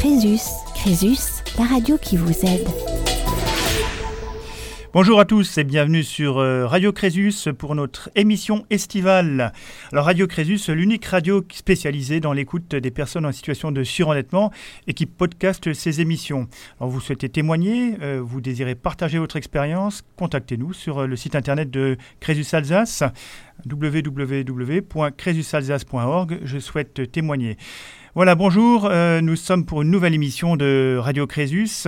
Crésus, Crésus, la radio qui vous aide. Bonjour à tous et bienvenue sur euh, Radio Crésus pour notre émission estivale. Alors Radio Crésus, l'unique radio spécialisée dans l'écoute des personnes en situation de surendettement et qui podcast ses émissions. Alors vous souhaitez témoigner, euh, vous désirez partager votre expérience, contactez-nous sur euh, le site internet de Crésus Alsace www.crésusalsace.org. Je souhaite témoigner. Voilà, bonjour, euh, nous sommes pour une nouvelle émission de Radio Crésus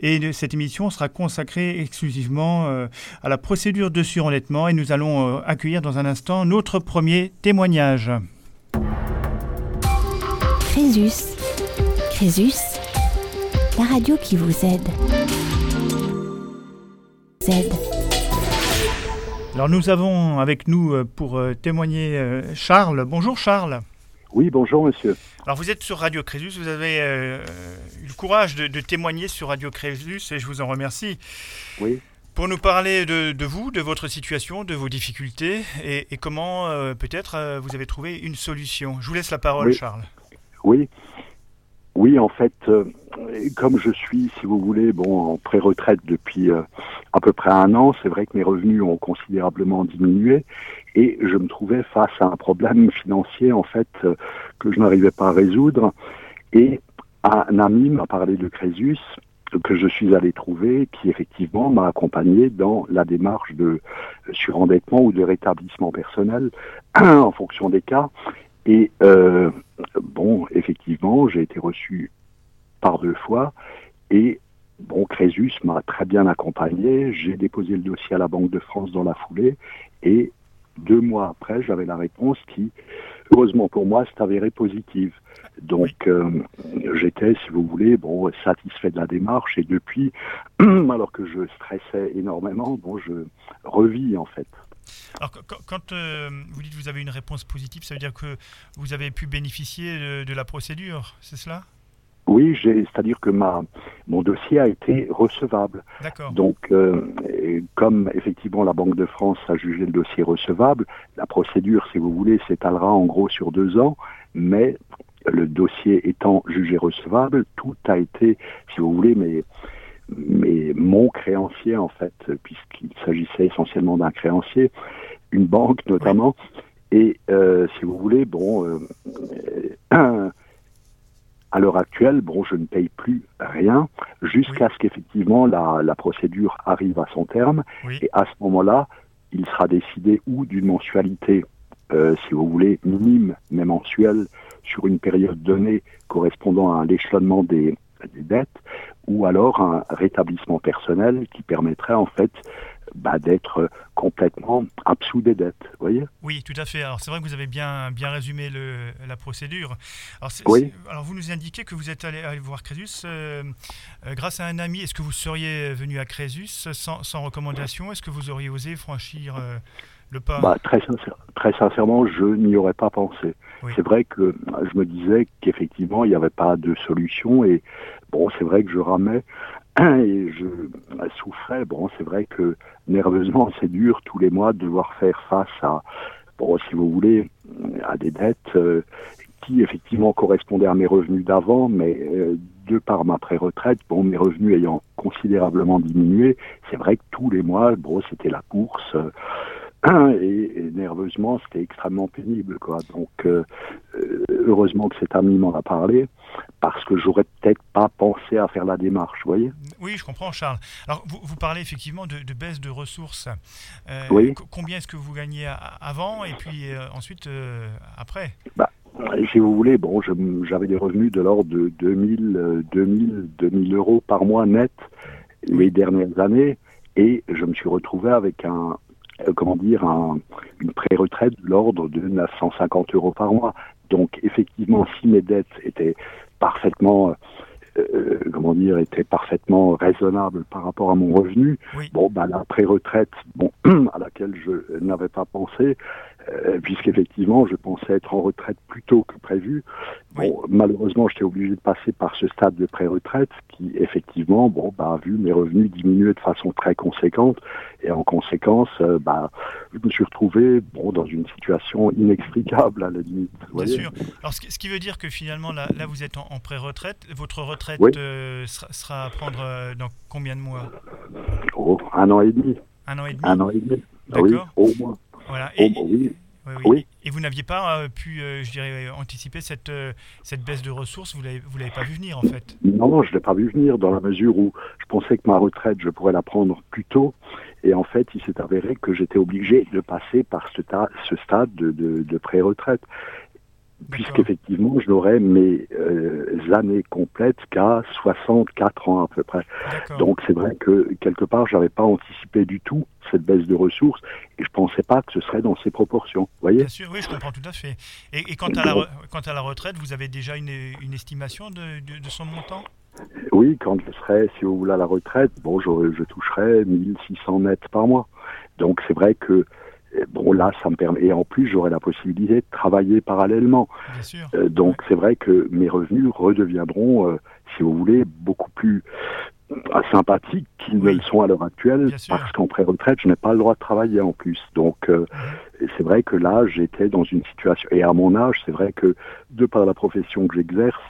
et cette émission sera consacrée exclusivement euh, à la procédure de surendettement et nous allons euh, accueillir dans un instant notre premier témoignage. Crésus, Crésus, la radio qui vous aide. aide. Alors nous avons avec nous pour témoigner Charles. Bonjour Charles. Oui, bonjour monsieur. Alors vous êtes sur Radio Crésus, vous avez euh, eu le courage de, témoigner sur Radio Crésus et je vous en remercie. Oui. Pour nous parler de, vous, de votre situation, de vos difficultés et, comment euh, peut-être euh, vous avez trouvé une solution. Je vous laisse la parole Charles. Oui. Oui, en fait, comme je suis, si vous voulez, bon, en pré-retraite depuis à peu près un an, c'est vrai que mes revenus ont considérablement diminué et je me trouvais face à un problème financier en fait euh, que je n'arrivais pas à résoudre. Et un ami m'a parlé de Crésus que je suis allé trouver qui effectivement m'a accompagné dans la démarche de surendettement ou de rétablissement personnel en fonction des cas. Et euh, bon effectivement j'ai été reçu par deux fois. Et Bon, Crésus m'a très bien accompagné. J'ai déposé le dossier à la Banque de France dans la foulée. Et deux mois après, j'avais la réponse qui, heureusement pour moi, s'est avérée positive. Donc, euh, j'étais, si vous voulez, bon, satisfait de la démarche. Et depuis, alors que je stressais énormément, bon, je revis en fait. Alors, quand euh, vous dites que vous avez une réponse positive, ça veut dire que vous avez pu bénéficier de la procédure, c'est cela? Oui, c'est-à-dire que ma, mon dossier a été recevable. Donc, euh, comme effectivement la Banque de France a jugé le dossier recevable, la procédure, si vous voulez, s'étalera en gros sur deux ans, mais le dossier étant jugé recevable, tout a été, si vous voulez, mais, mais mon créancier en fait, puisqu'il s'agissait essentiellement d'un créancier, une banque notamment, et euh, si vous voulez, bon, euh, à l'heure actuelle, bon, je ne paye plus rien jusqu'à ce qu'effectivement la, la, procédure arrive à son terme. Et à ce moment-là, il sera décidé ou d'une mensualité, euh, si vous voulez, minime mais mensuelle sur une période donnée correspondant à l'échelonnement des, des dettes, ou alors un rétablissement personnel qui permettrait en fait bah, d'être complètement absous des dettes. Voyez? Oui, tout à fait. Alors c'est vrai que vous avez bien, bien résumé le, la procédure. Alors, oui. alors vous nous indiquez que vous êtes allé, voir Crésus euh, euh, grâce à un ami. Est-ce que vous seriez venu à Crésus sans, sans recommandation? Est-ce que vous auriez osé franchir euh, le pas? Bah, très, très sincèrement, je n'y aurais pas pensé. C'est vrai que je me disais qu'effectivement, il n'y avait pas de solution et bon, c'est vrai que je ramais et je souffrais. Bon, c'est vrai que nerveusement, c'est dur tous les mois de devoir faire face à, bon, si vous voulez, à des dettes euh, qui effectivement correspondaient à mes revenus d'avant, mais euh, de par ma pré-retraite, bon, mes revenus ayant considérablement diminué, c'est vrai que tous les mois, bon, c'était la course. Euh, et, nerveusement, c'était extrêmement pénible, quoi. Donc, euh, euh, heureusement que cet ami m'en a parlé, parce que j'aurais peut-être pas pensé à faire la démarche, vous voyez Oui, je comprends, Charles. Alors, vous, vous parlez effectivement de, de, baisse de ressources. Euh, oui. Combien est-ce que vous gagnez avant et puis ensuite après? Bah, si vous voulez, bon, j'avais des revenus de l'ordre de 2000, 2000, 2000 euros par mois net les dernières années, et je me suis retrouvé avec un, comment dire, une pré-retraite de l'ordre de 950 euros par mois. Donc effectivement, si mes dettes étaient parfaitement euh, comment dire, étaient parfaitement raisonnables par rapport à mon revenu. Bon, bah, la pré-retraite, bon, à laquelle je n'avais pas pensé, euh, puisqu'effectivement, je pensais être en retraite plus tôt que prévu. Bon, malheureusement, j'étais obligé de passer par ce stade de pré-retraite qui, effectivement, bon, bah, a vu mes revenus diminuer de façon très conséquente. Et en conséquence, euh, bah, je me suis retrouvé bon, dans une situation inextricable, à la limite. Bien sûr. Alors, ce qui veut dire que finalement, là, là vous êtes en, pré-retraite. Votre retraite euh, sera, à prendre dans combien de mois? Oh, Un an et demi. Un an et demi Un an et demi. Oui, au moins. Voilà. Et, oui. Oui, Et vous n'aviez pas euh, pu, je dirais, anticiper cette, cette baisse de ressources Vous ne l'avez pas vu venir, en fait? Non, je ne l'ai pas vu venir, dans la mesure où je pensais que ma retraite, je pourrais la prendre plus tôt. Et en fait, il s'est avéré que j'étais obligé de passer par ce, ce stade de, de, de pré-retraite puisqu'effectivement, je n'aurais mes euh, années complètes qu'à 64 ans à peu près. Donc c'est vrai que quelque part, j'avais pas anticipé du tout cette baisse de ressources et je pensais pas que ce serait dans ces proportions. Voyez? Bien sûr, oui, je comprends tout à fait. Et, quant, à la quant à la retraite, vous avez déjà une, une estimation de, de, son montant? Oui, quand je serai, si vous voulez, à la retraite, bon, je, je toucherai 1600 mètres par mois. Donc c'est vrai que bon là, ça me permet. Et en plus, j'aurai la possibilité de travailler parallèlement. Euh, donc c'est vrai que mes revenus redeviendront, euh, si vous voulez, beaucoup plus euh, sympathiques qu'ils ne le sont à l'heure actuelle, parce qu'en pré-retraite, je n'ai pas le droit de travailler en plus. Donc mhm. c'est vrai que là, j'étais dans une situation. Et à mon âge, c'est vrai que de par la profession que j'exerce,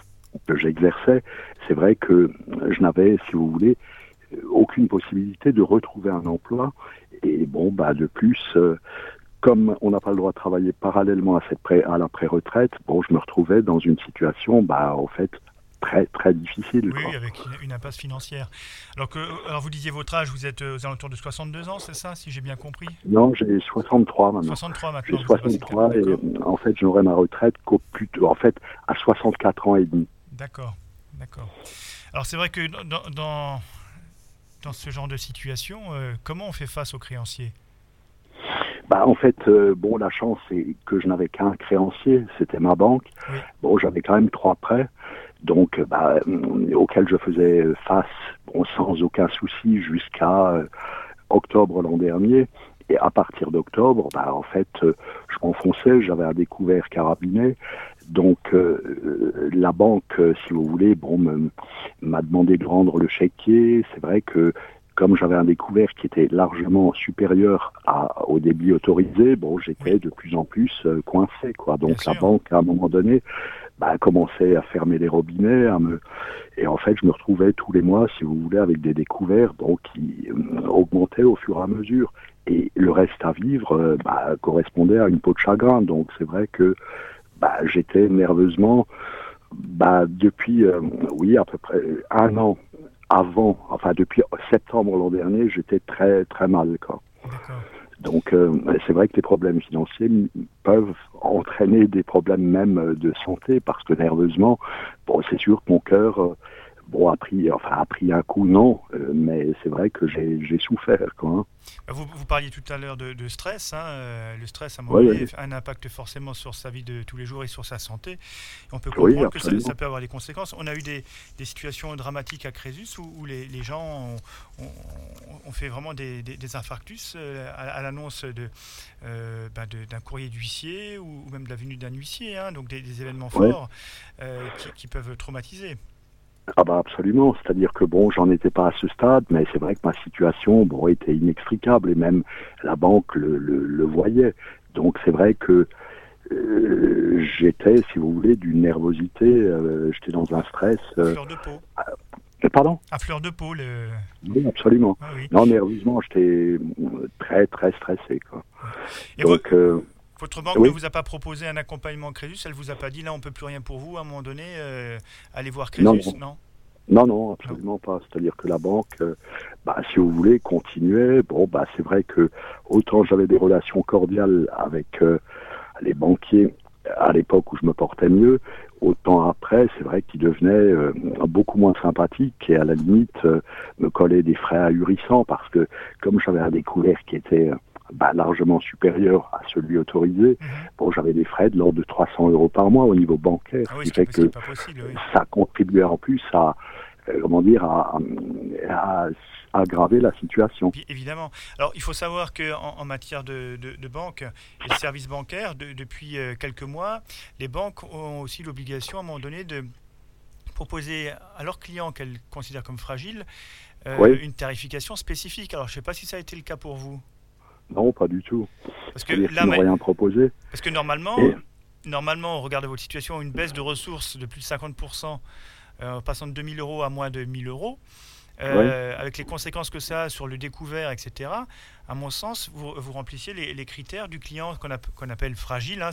que j'exerçais, c'est vrai que je n'avais, si vous voulez, aucune possibilité de retrouver un emploi et bon, bah, de plus, euh, comme on n'a pas le droit de travailler parallèlement à, cette pré à la pré-retraite, bon, je me retrouvais dans une situation, bah, en fait, très très difficile. Oui, avec une, impasse financière. Alors, que, alors vous disiez votre âge, vous êtes aux alentours de 62 ans, c'est ça, si j'ai bien compris? Non, j'ai 63 maintenant. 63 maintenant. J'ai 63 et en fait, j'aurai ma retraite qu'au plus en fait, à 64 ans et demi. D'accord, d'accord. Alors c'est vrai que dans, dans dans ce genre de situation, euh, comment on fait face aux créanciers? Bah, en fait, euh, bon, la chance, c'est que je n'avais qu'un créancier, c'était ma banque. Bon, j'avais quand même trois prêts, donc, bah, euh, auxquels je faisais face, bon, sans aucun souci jusqu'à octobre l'an dernier. Et à partir d'octobre, bah, en fait, je m'enfonçais, j'avais un découvert carabiné. Donc euh, la banque, euh, si vous voulez, bon, m'a demandé de rendre le chéquier. C'est vrai que comme j'avais un découvert qui était largement supérieur à, au débit autorisé, bon, j'étais de plus en plus euh, coincé, quoi. Donc la banque, à un moment donné, bah, a commencé à fermer les robinets, à me... et en fait, je me retrouvais tous les mois, si vous voulez, avec des découverts, bon, qui augmentaient au fur et à mesure. Et le reste à vivre bah, correspondait à une peau de chagrin. Donc c'est vrai que bah, j'étais nerveusement, bah, depuis, euh, oui, à peu près un an avant, enfin depuis septembre l'an dernier, j'étais très très mal. Quoi. Donc euh, c'est vrai que les problèmes financiers peuvent entraîner des problèmes même de santé parce que nerveusement, bon, c'est sûr que mon cœur euh, bon, a pris, enfin, a pris un coup, non, euh, mais c'est vrai que j'ai souffert. Quoi, hein. bah, vous, vous, parliez tout à l'heure de, stress. Hein, euh, le stress, a un impact forcément sur sa vie de tous les jours et sur sa santé. on peut comprendre que ça, peut avoir des conséquences. On a eu des, des situations dramatiques à Crésus où, les, les, gens ont, fait vraiment des, des, infarctus euh, à, l'annonce bah, d'un courrier d'huissier ou, même de la venue d'un huissier, hein, donc des, événements forts qui, qui peuvent traumatiser. Ah bah absolument, c'est-à-dire que bon, j'en étais pas à ce stade, mais c'est vrai que ma situation bon était inextricable et même la banque le, le, voyait. Donc c'est vrai que euh, j'étais, si vous voulez, d'une nervosité, euh, j'étais dans un stress. Euh, fleur de peau. Euh, pardon? À fleur de peau, le... Oui, absolument. Ah non, nerveusement, j'étais très très stressé. Quoi. Et Donc. Votre banque ne vous a pas proposé un accompagnement Crésus Elle vous a pas dit là on peut plus rien pour vous à un moment donné euh, Allez voir Crésus Non. Non, non, absolument pas. C'est-à-dire que la banque, euh, bah, si vous voulez, continuait. Bon, bah, c'est vrai que autant j'avais des relations cordiales avec euh, les banquiers à l'époque où je me portais mieux, autant après, c'est vrai qu'ils devenaient beaucoup moins sympathiques et à la limite me collaient des frais ahurissants parce que comme j'avais un découvert qui était bah, largement supérieur à celui autorisé. Mhm. Bon, j'avais des frais de l'ordre de 300 euros par mois au niveau bancaire, ah ce qui fait que possible, ça contribuait en plus à euh, comment dire, à, à- à aggraver la situation. Bien évidemment. Alors, il faut savoir qu'en en, matière de, de, de banque et de services bancaires, de- depuis euh, quelques mois, les banques ont aussi l'obligation, à un moment donné, de proposer à leurs clients qu'elles considèrent comme fragiles euh, Oui. une tarification spécifique. Alors, je ne sais pas si ça a été le cas pour vous. Non, pas du tout. Parce que, C'est-à-dire là, qu'ils n'ont mais- rien proposé. parce que normalement, Et- normalement, au regard de votre situation, une baisse de ressources de plus de 50%, euh, passant de 2000 euros à moins de 1000 euros, euh, avec les conséquences que ça a sur le découvert, etc., à mon sens, vous, vous remplissiez les, les critères du client qu'on app- qu'on appelle fragile. hein,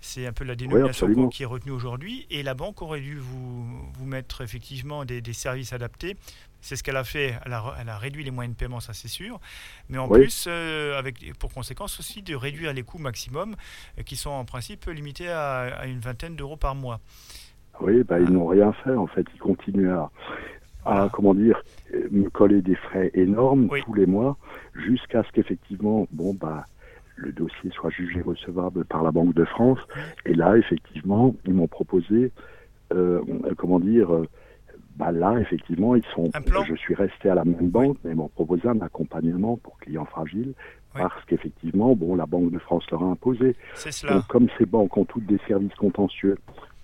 c'est un peu la dénomination qui est retenue aujourd'hui. Et la banque aurait dû vous, vous mettre effectivement des, des services adaptés. C'est ce qu'elle a fait. Elle a, re- elle a réduit les moyens de paiement, ça c'est sûr. Mais en Oui. plus, euh, avec pour conséquence aussi de réduire les coûts maximum, euh, qui sont en principe limités à, à une vingtaine d'euros par mois. Oui, bah, ils n'ont rien fait en fait. Ils continuent à, à comment dire, euh, me coller des frais énormes Oui. tous les mois jusqu'à ce qu'effectivement, bon bah, le dossier soit jugé recevable par la Banque de France. Et là, effectivement, ils m'ont proposé, euh, comment dire, bah là, effectivement, ils sont. Je suis resté à la même banque, mais ils m'ont proposé un accompagnement pour clients fragiles. Oui. Parce qu'effectivement, bon, la Banque de France leur a imposé. C'est cela. Donc, comme ces banques ont toutes des services contentieux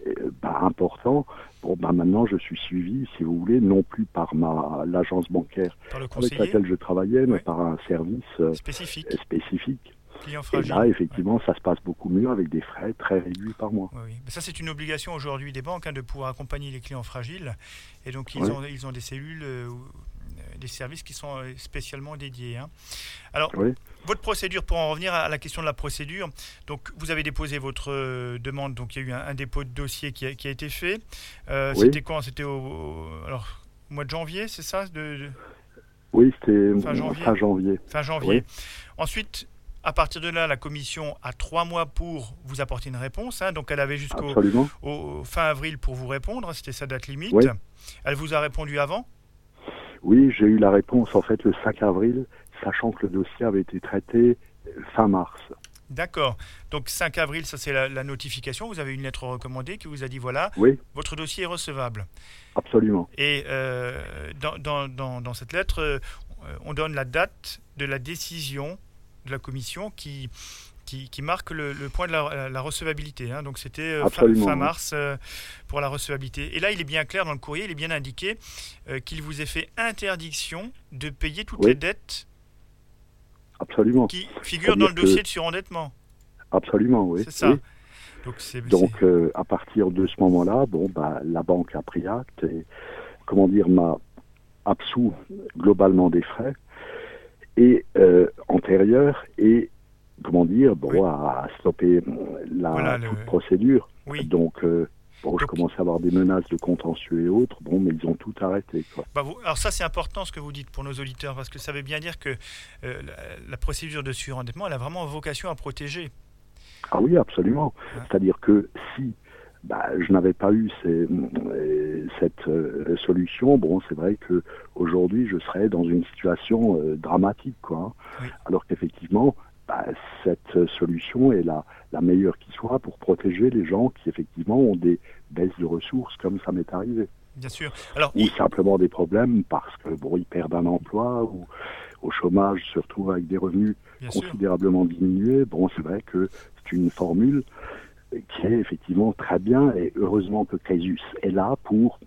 euh, bah, importants, bon, bah, maintenant je suis suivi, si vous voulez, non plus par ma l'agence bancaire avec laquelle je travaillais, mais Oui. par un service euh, spécifique, spécifique. Client Et là, effectivement, ça se passe beaucoup mieux avec des frais très réduits par mois. Oui, ça, c'est une obligation aujourd'hui des banques hein, de pouvoir accompagner les clients fragiles. Et donc, ils, Oui. ont, ils ont des cellules, euh, des services qui sont euh, spécialement dédiés. hein. Alors, votre procédure, pour en revenir à la question de la procédure, donc vous avez déposé votre euh, demande, donc il y a eu un, un dépôt de dossier qui a, qui a été fait. Euh, Oui. C'était quand? C'était au, au- alors, au mois de janvier, c'est ça? De, de- Oui, c'était Fin janvier. fin janvier. fin janvier. Ensuite, à partir de là, la commission a trois mois pour vous apporter une réponse. hein. donc, elle avait jusqu'au fin avril pour vous répondre, c'était sa date limite. Oui. Elle vous a répondu avant? Oui, j'ai eu la réponse en fait le 5 avril, sachant que le dossier avait été traité fin mars. D'accord. Donc 5 avril, ça c'est la, la notification. Vous avez une lettre recommandée qui vous a dit voilà, Oui, votre dossier est recevable. absolument. Et euh, dans, dans- dans- dans cette lettre, euh, on donne la date de la décision de la commission qui, qui, qui marque le, le point de la, la recevabilité. hein. Donc c'était euh, fin, mars euh, pour la recevabilité. Et là, il est bien clair dans le courrier, il est bien indiqué euh, qu'il vous est fait interdiction de payer toutes Oui. les dettes Absolument. qui figurent dans le dossier de surendettement. Absolument, oui. C'est ça. oui. Donc, à partir de ce moment-là, bon, bah, la banque a pris acte et, comment dire, m'a absous globalement des frais et euh, antérieurs et, comment dire, bon, Oui. a stoppé la Voilà, le- toute procédure. oui. Donc, euh, bon, je commençais à avoir des menaces de contentieux et autres. Bon, mais ils ont tout arrêté. Quoi. Bah, vous- alors ça, c'est important ce que vous dites pour nos auditeurs, parce que ça veut bien dire que euh, la, la procédure de surendettement, elle a vraiment vocation à protéger. Ah oui, absolument. Ouais. C'est-à-dire que si bah, je n'avais pas eu ces- euh, cette euh, solution, bon, c'est vrai que aujourd'hui je serais dans une situation euh, dramatique, quoi. hein. Oui. Alors qu'effectivement, bah, cette solution est la, la meilleure qui soit pour protéger les gens qui effectivement ont des baisses de ressources, comme ça m'est arrivé, Bien sûr. Alors, ou il- simplement des problèmes parce que bon, ils perdent un emploi ou au chômage, se retrouvent avec des revenus bien sûr. considérablement diminué. Bon, c'est vrai que c'est une formule qui est effectivement très bien et heureusement que Crésus est là pour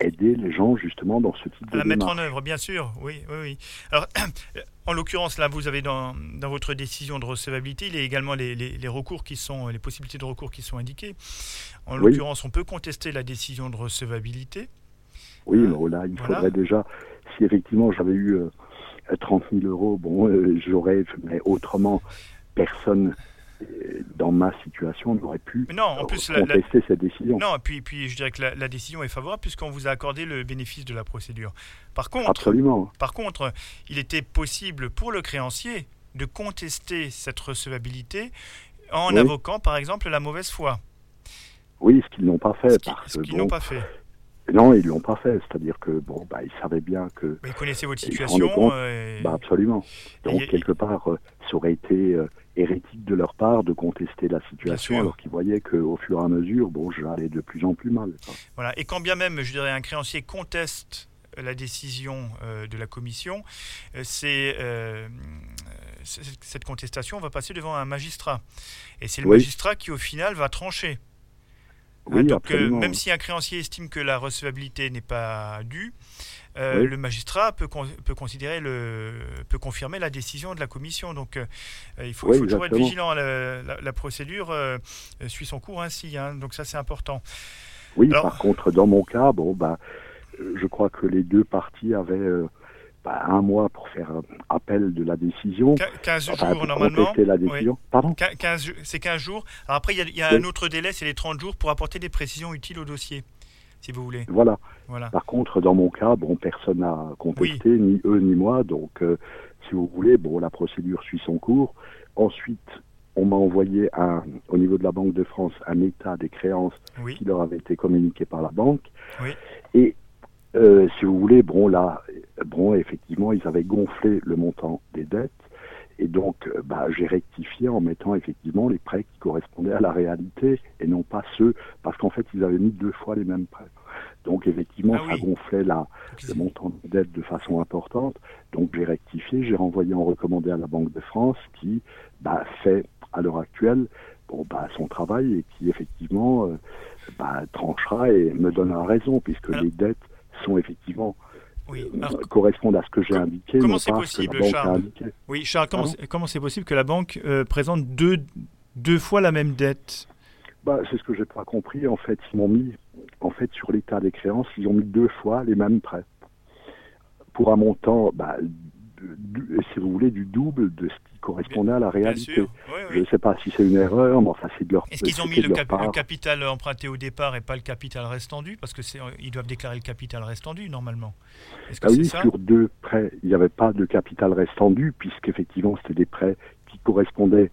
aider les gens justement dans ce type À de la mettre en œuvre, bien sûr. Oui, oui, oui. Alors, en l'occurrence, là, vous avez dans, dans votre décision de recevabilité, il y a également les, les- les recours qui sont, les possibilités de recours qui sont indiquées. En Oui. l'occurrence, on peut contester la décision de recevabilité. Oui, mais là, il voilà. faudrait déjà, si effectivement j'avais eu euh, 30 000 euros, bon, euh, j'aurais, mais autrement, personne euh, dans ma situation pu Mais non, en plus, la- la- contester cette décision. Non, puis, puis je dirais que la, la décision est favorable puisqu'on vous a accordé le bénéfice de la procédure. Par contre, Absolument. Par contre, il était possible pour le créancier de contester cette recevabilité en Oui. invoquant par exemple la mauvaise foi, Oui, ce qu'ils n'ont pas fait ce qu'ils bon, n'ont pas fait. Non, ils l'ont pas fait. C'est-à-dire que bon, bah, ils savaient bien que. Ils connaissaient votre ils se rendaient situation. compte. euh, Bah, absolument. Donc Et- quelque part, euh, ça aurait été euh, hérétique de leur part de contester la situation alors qu'ils voyaient qu'au fur et à mesure, bon, j'allais de plus en plus mal. quoi. Voilà. Et quand bien même, je dirais, un créancier conteste la décision euh, de la commission, euh, c'est, euh, cette contestation va passer devant un magistrat. Et c'est le Oui. magistrat qui, au final, va trancher. Hein, donc, euh, même si un créancier estime que la recevabilité n'est pas due, euh, Oui. le magistrat peut, con- peut considérer le, peut confirmer la décision de la commission. Donc, euh, il faut, il Oui, faut toujours être vigilant. La, la- la procédure euh, suit son cours ainsi. hein. donc, ça, c'est important. Oui, Alors- par contre, dans mon cas, bon, bah, je crois que les deux parties avaient bah, un mois pour faire appel de la décision. Qu- 15 Enfin, jours normalement. la Oui. décision. Pardon? Quin- 15 ju- c'est 15 jours. Alors après, il y a, il y a Oui. un autre délai, c'est les 30 jours pour apporter des précisions utiles au dossier, si vous voulez. Voilà. Voilà. Par contre, dans mon cas, bon, personne n'a contesté, ni eux ni moi. Donc, euh, si vous voulez, bon, la procédure suit son cours. Ensuite, on m'a envoyé un, au niveau de la Banque de France un état des créances Oui. qui leur avait été communiqué par la banque. Oui. Et euh, si vous voulez, bon là, bon effectivement, ils avaient gonflé le montant des dettes. Et donc, euh, bah, j'ai rectifié en mettant effectivement les prêts qui correspondaient à la réalité et non pas ceux, parce qu'en fait, ils avaient mis deux fois les mêmes prêts. Donc, effectivement, Ah ça gonflait la, le montant de dette de façon importante. Donc j'ai rectifié, j'ai renvoyé en recommandé à la Banque de France qui bah, fait à l'heure actuelle bon, bah, son travail et qui effectivement euh, bah, tranchera et me donnera raison puisque Alors- les dettes sont effectivement Oui. euh, Alors, correspondent à ce que j'ai indiqué, comment c'est possible, Charles oui, Charles, comment c'est possible que la banque euh, présente deux, deux fois la même dette? Bah, c'est ce que j'ai pas compris. En fait, ils m'ont mis, en fait, sur l'état des créances, ils ont mis deux fois les mêmes prêts pour un montant, bah, du- si vous voulez, du double de ce qui correspondait à la Bien réalité. Oui, Je ne sais pas si c'est une erreur, mais enfin, c'est de leur Est-ce qu'ils ont mis le, cap- le capital emprunté au départ et pas le capital restendu? Parce que c'est, ils doivent déclarer le capital restendu normalement. Est-ce que Ah oui, ça? sur deux prêts, il n'y avait pas de capital restendu, puisqu'effectivement, c'était des prêts qui correspondaient,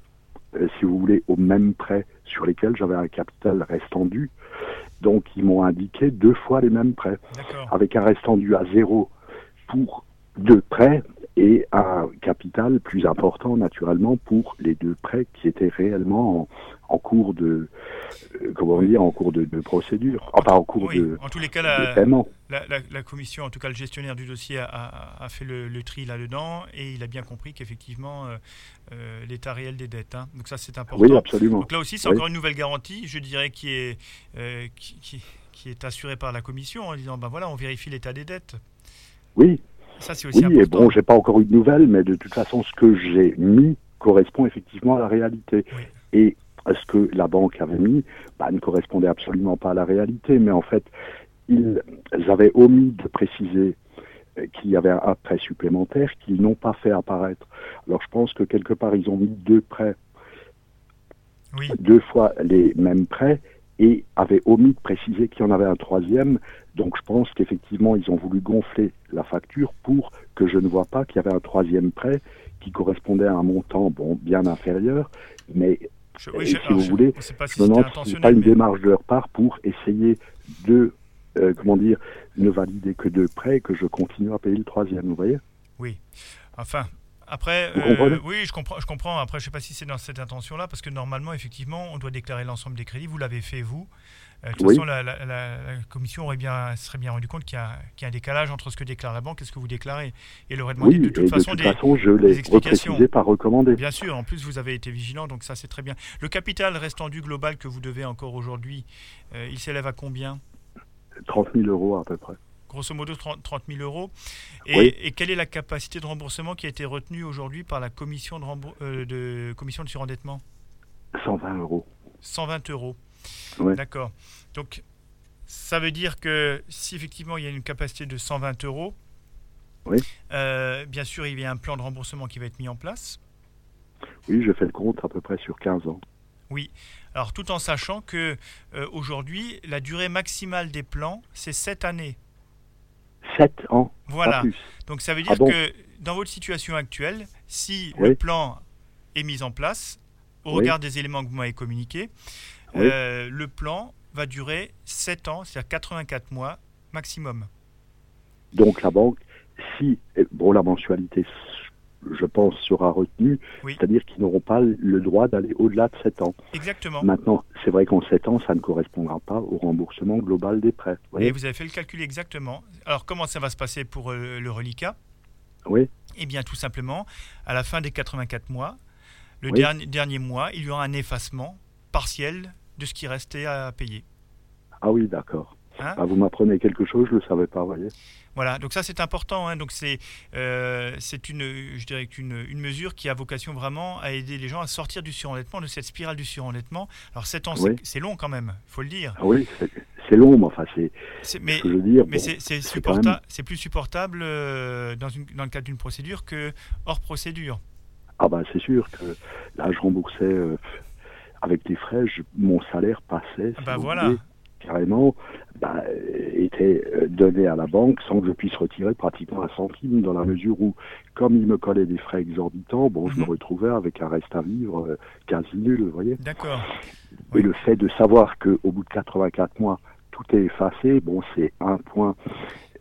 euh, si vous voulez, aux mêmes prêts sur lesquels j'avais un capital restendu. Donc, ils m'ont indiqué deux fois les mêmes prêts, D'accord. avec un restendu à zéro pour deux prêts et un capital plus important, naturellement, pour les deux prêts qui étaient réellement en, en cours de, euh, comment dire, en cours de, de procédure, enfin, en cours Oui. de, En tous les cas, la, paiement. La, la- la commission, en tout cas le gestionnaire du dossier, a, a- a fait le, le tri là-dedans et il a bien compris qu'effectivement, euh, euh, l'état réel des dettes. hein. Donc ça, c'est important. Oui, absolument. Donc là aussi, c'est Oui. encore une nouvelle garantie, je dirais, qui est, euh, qui, qui- qui est assurée par la commission en disant, ben voilà, on vérifie l'état des dettes. Oui, Ça, c'est aussi Oui, et bon, j'ai pas encore eu de nouvelles, mais de toute façon, ce que j'ai mis correspond effectivement à la réalité. Oui. Et ce que la banque avait mis bah, ne correspondait absolument pas à la réalité, mais en fait, ils avaient omis de préciser euh, qu'il y avait un prêt supplémentaire qu'ils n'ont pas fait apparaître. Alors je pense que quelque part, ils ont mis deux prêts, Oui, deux fois les mêmes prêts, et avaient omis de préciser qu'il y en avait un troisième. Donc je pense qu'effectivement, ils ont voulu gonfler la facture pour que je ne vois pas qu'il y avait un troisième prêt qui correspondait à un montant bon bien inférieur, mais je, oui, si je- alors, vous je- voulez, je pas si si pas une mais- démarche de leur part pour essayer de, euh, comment dire, ne valider que deux prêts et que je continue à payer le troisième, vous voyez? Oui. Enfin, après, euh, oui, je comprends, je comprends. Après, je ne sais pas si c'est dans cette intention-là, parce que normalement, effectivement, on doit déclarer l'ensemble des crédits. Vous l'avez fait, vous. Euh, de toute Oui. façon, la, la- la- la commission aurait bien, serait bien rendu compte qu'il y, a, qu'il y a un décalage entre ce que déclare la banque et ce que vous déclarez. Et elle aurait demandé Oui, de toute de façon toute des. façon, je des explications. reprécisé par recommandé. Bien sûr, en plus, vous avez été vigilant, donc ça, c'est très bien. Le capital restendu global que vous devez encore aujourd'hui, euh, il s'élève à combien? 30 000 euros à peu près. Grosso modo 30, 30 000 euros. Et, Oui. et quelle est la capacité de remboursement qui a été retenue aujourd'hui par la commission de, rembour- euh, de, commission de surendettement? 120 euros. 120 euros. D'accord. Donc, ça veut dire que si effectivement il y a une capacité de 120 euros, Oui. euh, bien sûr, il y a un plan de remboursement qui va être mis en place. Oui, j'ai fait le compte à peu près sur 15 ans. Alors, tout en sachant que euh, aujourd'hui, la durée maximale des plans, c'est 7 années. 7 ans, Voilà. pas plus. Donc, ça veut dire Ah bon que dans votre situation actuelle, si Oui. le plan est mis en place, au Oui. regard des éléments que vous m'avez communiqués, Oui. euh, le plan va durer 7 ans, c'est-à-dire 84 mois maximum. Donc la banque, si bon la mensualité, je pense, sera retenue, Oui. c'est-à-dire qu'ils n'auront pas le droit d'aller au-delà de 7 ans. Exactement. Maintenant, c'est vrai qu'en 7 ans, ça ne correspondra pas au remboursement global des prêts. Vous Et vous avez fait le calcul exactement. Alors comment ça va se passer pour euh, le reliquat? Oui, Eh bien tout simplement, à la fin des 84 mois, le Oui. dernier, dernier mois, il y aura un effacement partiel de ce qui restait à payer. ah oui, d'accord. Hein Ah, vous m'apprenez quelque chose, je ne le savais pas, vous voyez Voilà, donc ça c'est important. hein. Donc c'est euh, une, je dirais qu'une une mesure qui a vocation vraiment à aider les gens à sortir du surendettement, de cette spirale du surendettement. Alors 7 ans, c'est- Oui. c'est long quand même, il faut le dire. Ah oui, c'est- long, mais enfin, c'est Mais, ce mais bon, c'est supporta- plus supportable euh, dans, une- dans le cadre d'une procédure que hors procédure. Ah bah c'est sûr que là, je remboursais euh, avec les frais, je- mon salaire passait, vous voilà. Carrément, bah, euh, était euh, donné à la banque sans que je puisse retirer pratiquement un centime, dans la mesure où, comme il me collait des frais exorbitants, bon, je me Mhm. retrouvais avec un reste à vivre euh, quasi nul, vous voyez. D'accord. Et Oui. le fait de savoir qu'au bout de 84 mois, tout est effacé, bon, c'est un point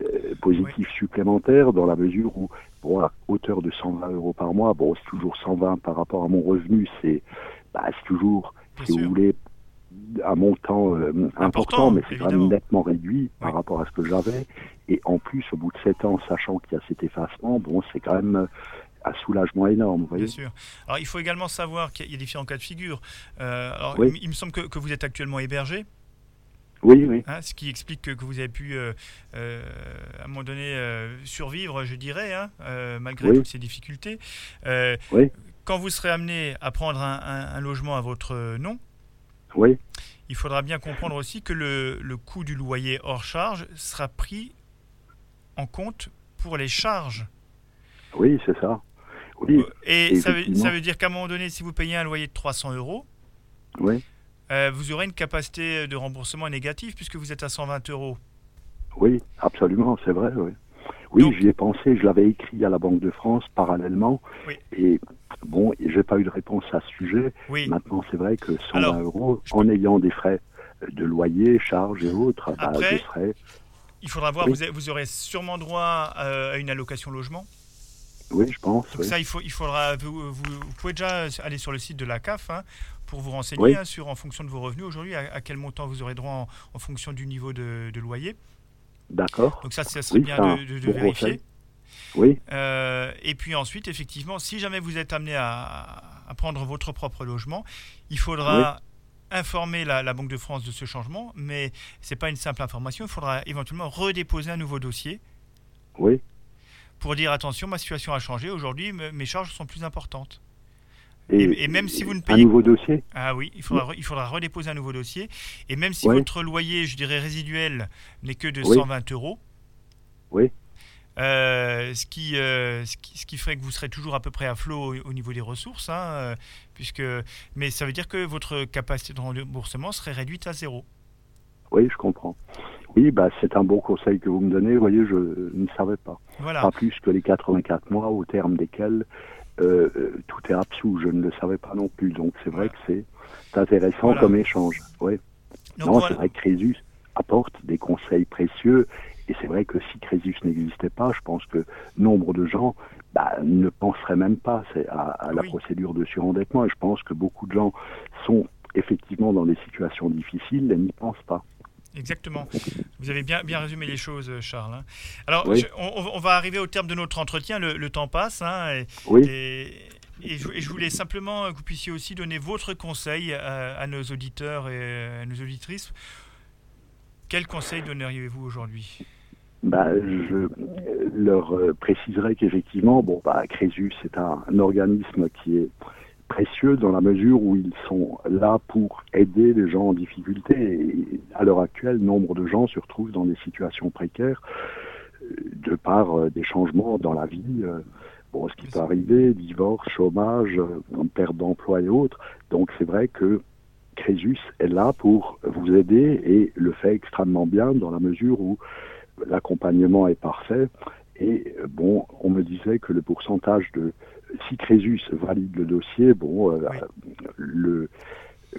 euh, positif supplémentaire dans la mesure où, bon, à hauteur de 120 euros par mois, bon, c'est toujours 120 par rapport à mon revenu, c'est bah, toujours, Bien si sûr. vous voulez, un montant euh, important, Important, mais c'est quand même nettement réduit par Oui. rapport à ce que j'avais. Et en plus, au bout de 7 ans, sachant qu'il y a cet effacement, bon, c'est quand même euh, un soulagement énorme, vous voyez. Bien sûr. Alors, il faut également savoir qu'il y a différents cas de figure. Euh, alors, Oui. il, me semble que, que vous êtes actuellement hébergé, Oui, oui, hein, ce qui explique que, que vous avez pu, euh, euh, à un moment donné, survivre, je dirais, hein, malgré Oui. toutes ces difficultés. Oui. Quand vous serez amené à prendre un, un- un logement à votre nom, oui, il faudra bien comprendre aussi que le, le coût du loyer hors charge sera pris en compte pour les charges. oui, c'est ça. Oui, Et ça veut, effectivement. ça veut dire qu'à un moment donné, si vous payez un loyer de 300 euros, oui, Euh, vous aurez une capacité de remboursement négative puisque vous êtes à 120 euros. Oui, absolument, c'est vrai, oui. Oui, j'y ai pensé, je l'avais écrit à la Banque de France parallèlement. Oui. Et bon, j'ai pas eu de réponse à ce sujet. Oui, Maintenant, c'est vrai que 120 Alors, euros, je en ayant des frais de loyer, charges et autres, bah, Après- je serais. il faudra voir, Oui. vous, aurez sûrement droit euh, à une allocation logement. Oui, je pense. Donc oui. ça, il, faut, il faudra, vous, vous- vous pouvez déjà aller sur le site de la CAF hein, pour vous renseigner Oui. hein, sur, en fonction de vos revenus aujourd'hui, à, à quel montant vous aurez droit en, en fonction du niveau de, de loyer. D'accord. Donc ça, ça serait Oui, bien de, de- de bon vérifier. conseil. Oui, Euh, et puis ensuite, effectivement, si jamais vous êtes amené à, à prendre votre propre logement, il faudra informer la, la Banque de France de ce changement, mais ce n'est pas une simple information, il faudra éventuellement redéposer un nouveau dossier. Oui, pour dire attention, ma situation a changé, aujourd'hui me- mes charges sont plus importantes. Et- et même si vous ne payez- Un nouveau dossier? Ah oui, il faudra, il faudra redéposer un nouveau dossier, et même si Oui. votre loyer, je dirais résiduel, n'est que de Oui. 120 euros, Oui. Euh, ce, qui, euh, ce, qui, ce qui ferait que vous serez toujours à peu près à flot au, au niveau des ressources, hein, euh, puisque, mais ça veut dire que votre capacité de remboursement serait réduite à zéro. Oui, je comprends. Oui, bah, c'est un bon conseil que vous me donnez. Vous voyez, je ne savais pas. Voilà. Pas plus que les 84 mois au terme desquels euh, tout est absous. Je ne le savais pas non plus. Donc c'est vrai Voilà. que c'est intéressant Voilà. comme échange. Oui. Non, c'est vrai que Crésus apporte des conseils précieux. Et c'est vrai que si Crésus n'existait pas, je pense que nombre de gens bah, ne penseraient même pas à, à la Oui. procédure de surendettement. Et je pense que beaucoup de gens sont effectivement dans des situations difficiles et n'y pensent pas. Exactement. Vous avez bien, bien résumé les choses, Charles. hein. Alors, Oui. je- on, on va arriver au terme de notre entretien. Le, le temps passe. hein, et, Oui. et, et je, et je voulais simplement que vous puissiez aussi donner votre conseil à, à nos auditeurs et à nos auditrices. Quel conseil donneriez-vous aujourd'hui? Bah, je leur euh, préciserai qu'effectivement, bon, bah, Crésus est un, un organisme qui est précieux dans la mesure où ils sont là pour aider les gens en difficulté. Et à l'heure actuelle, nombre de gens se retrouvent dans des situations précaires euh, de par euh, des changements dans la vie. Bon, ce qui peut arriver, divorce, chômage, perte d'emploi et autres. Donc c'est vrai que Crésus est là pour vous aider et le fait extrêmement bien dans la mesure où l'accompagnement est parfait. Et euh, bon, on me disait que le pourcentage de si Crésus valide le dossier, bon, euh, Oui. le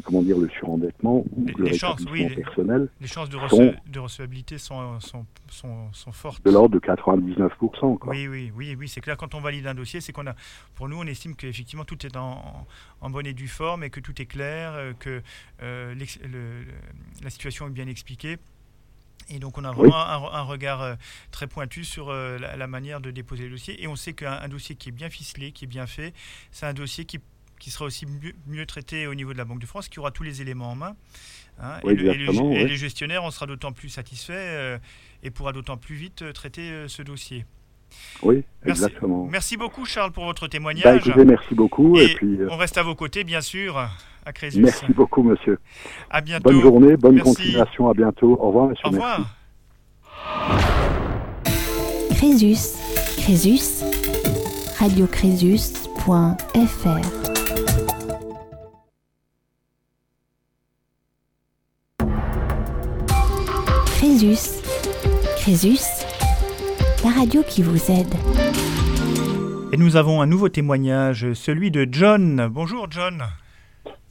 comment dire, le surendettement ou Les- le les chances, rétablissement oui, les- personnel Les chances de, sont- rece- de recevabilité sont, sont, sont, fortes. de l'ordre de 99%. Quoi. Oui, oui, oui, oui, c'est clair. Quand on valide un dossier, c'est qu'on a, pour nous, on estime qu'effectivement tout est en, en bonne et due forme et que tout est clair, euh, que euh, le- la situation est bien expliquée. Et donc on a Oui. vraiment un, un regard euh, très pointu sur la, la manière de déposer le dossier. Et on sait qu'un un dossier qui est bien ficelé, qui est bien fait, c'est un dossier qui, qui sera aussi mieux, mieux traité au niveau de la Banque de France, qui aura tous les éléments en main. hein. Oui, et, le- et le- exactement, et oui. les gestionnaires, on sera d'autant plus satisfait euh, et pourra d'autant plus vite euh, traiter euh, ce dossier. Oui, Merci, exactement. merci beaucoup Charles pour votre Bah, témoignage. écoutez, merci beaucoup. Et, et puis, euh, on reste à vos côtés, bien sûr, à Crésus. merci beaucoup, monsieur. À bientôt. Bonne journée, bonne Merci. continuation. À bientôt. Au revoir, monsieur. Au Merci. revoir. Crésus, Crésus, radiocrésus.fr. Crésus, Crésus, la radio qui vous aide. Et nous avons un nouveau témoignage, celui de John. Bonjour John.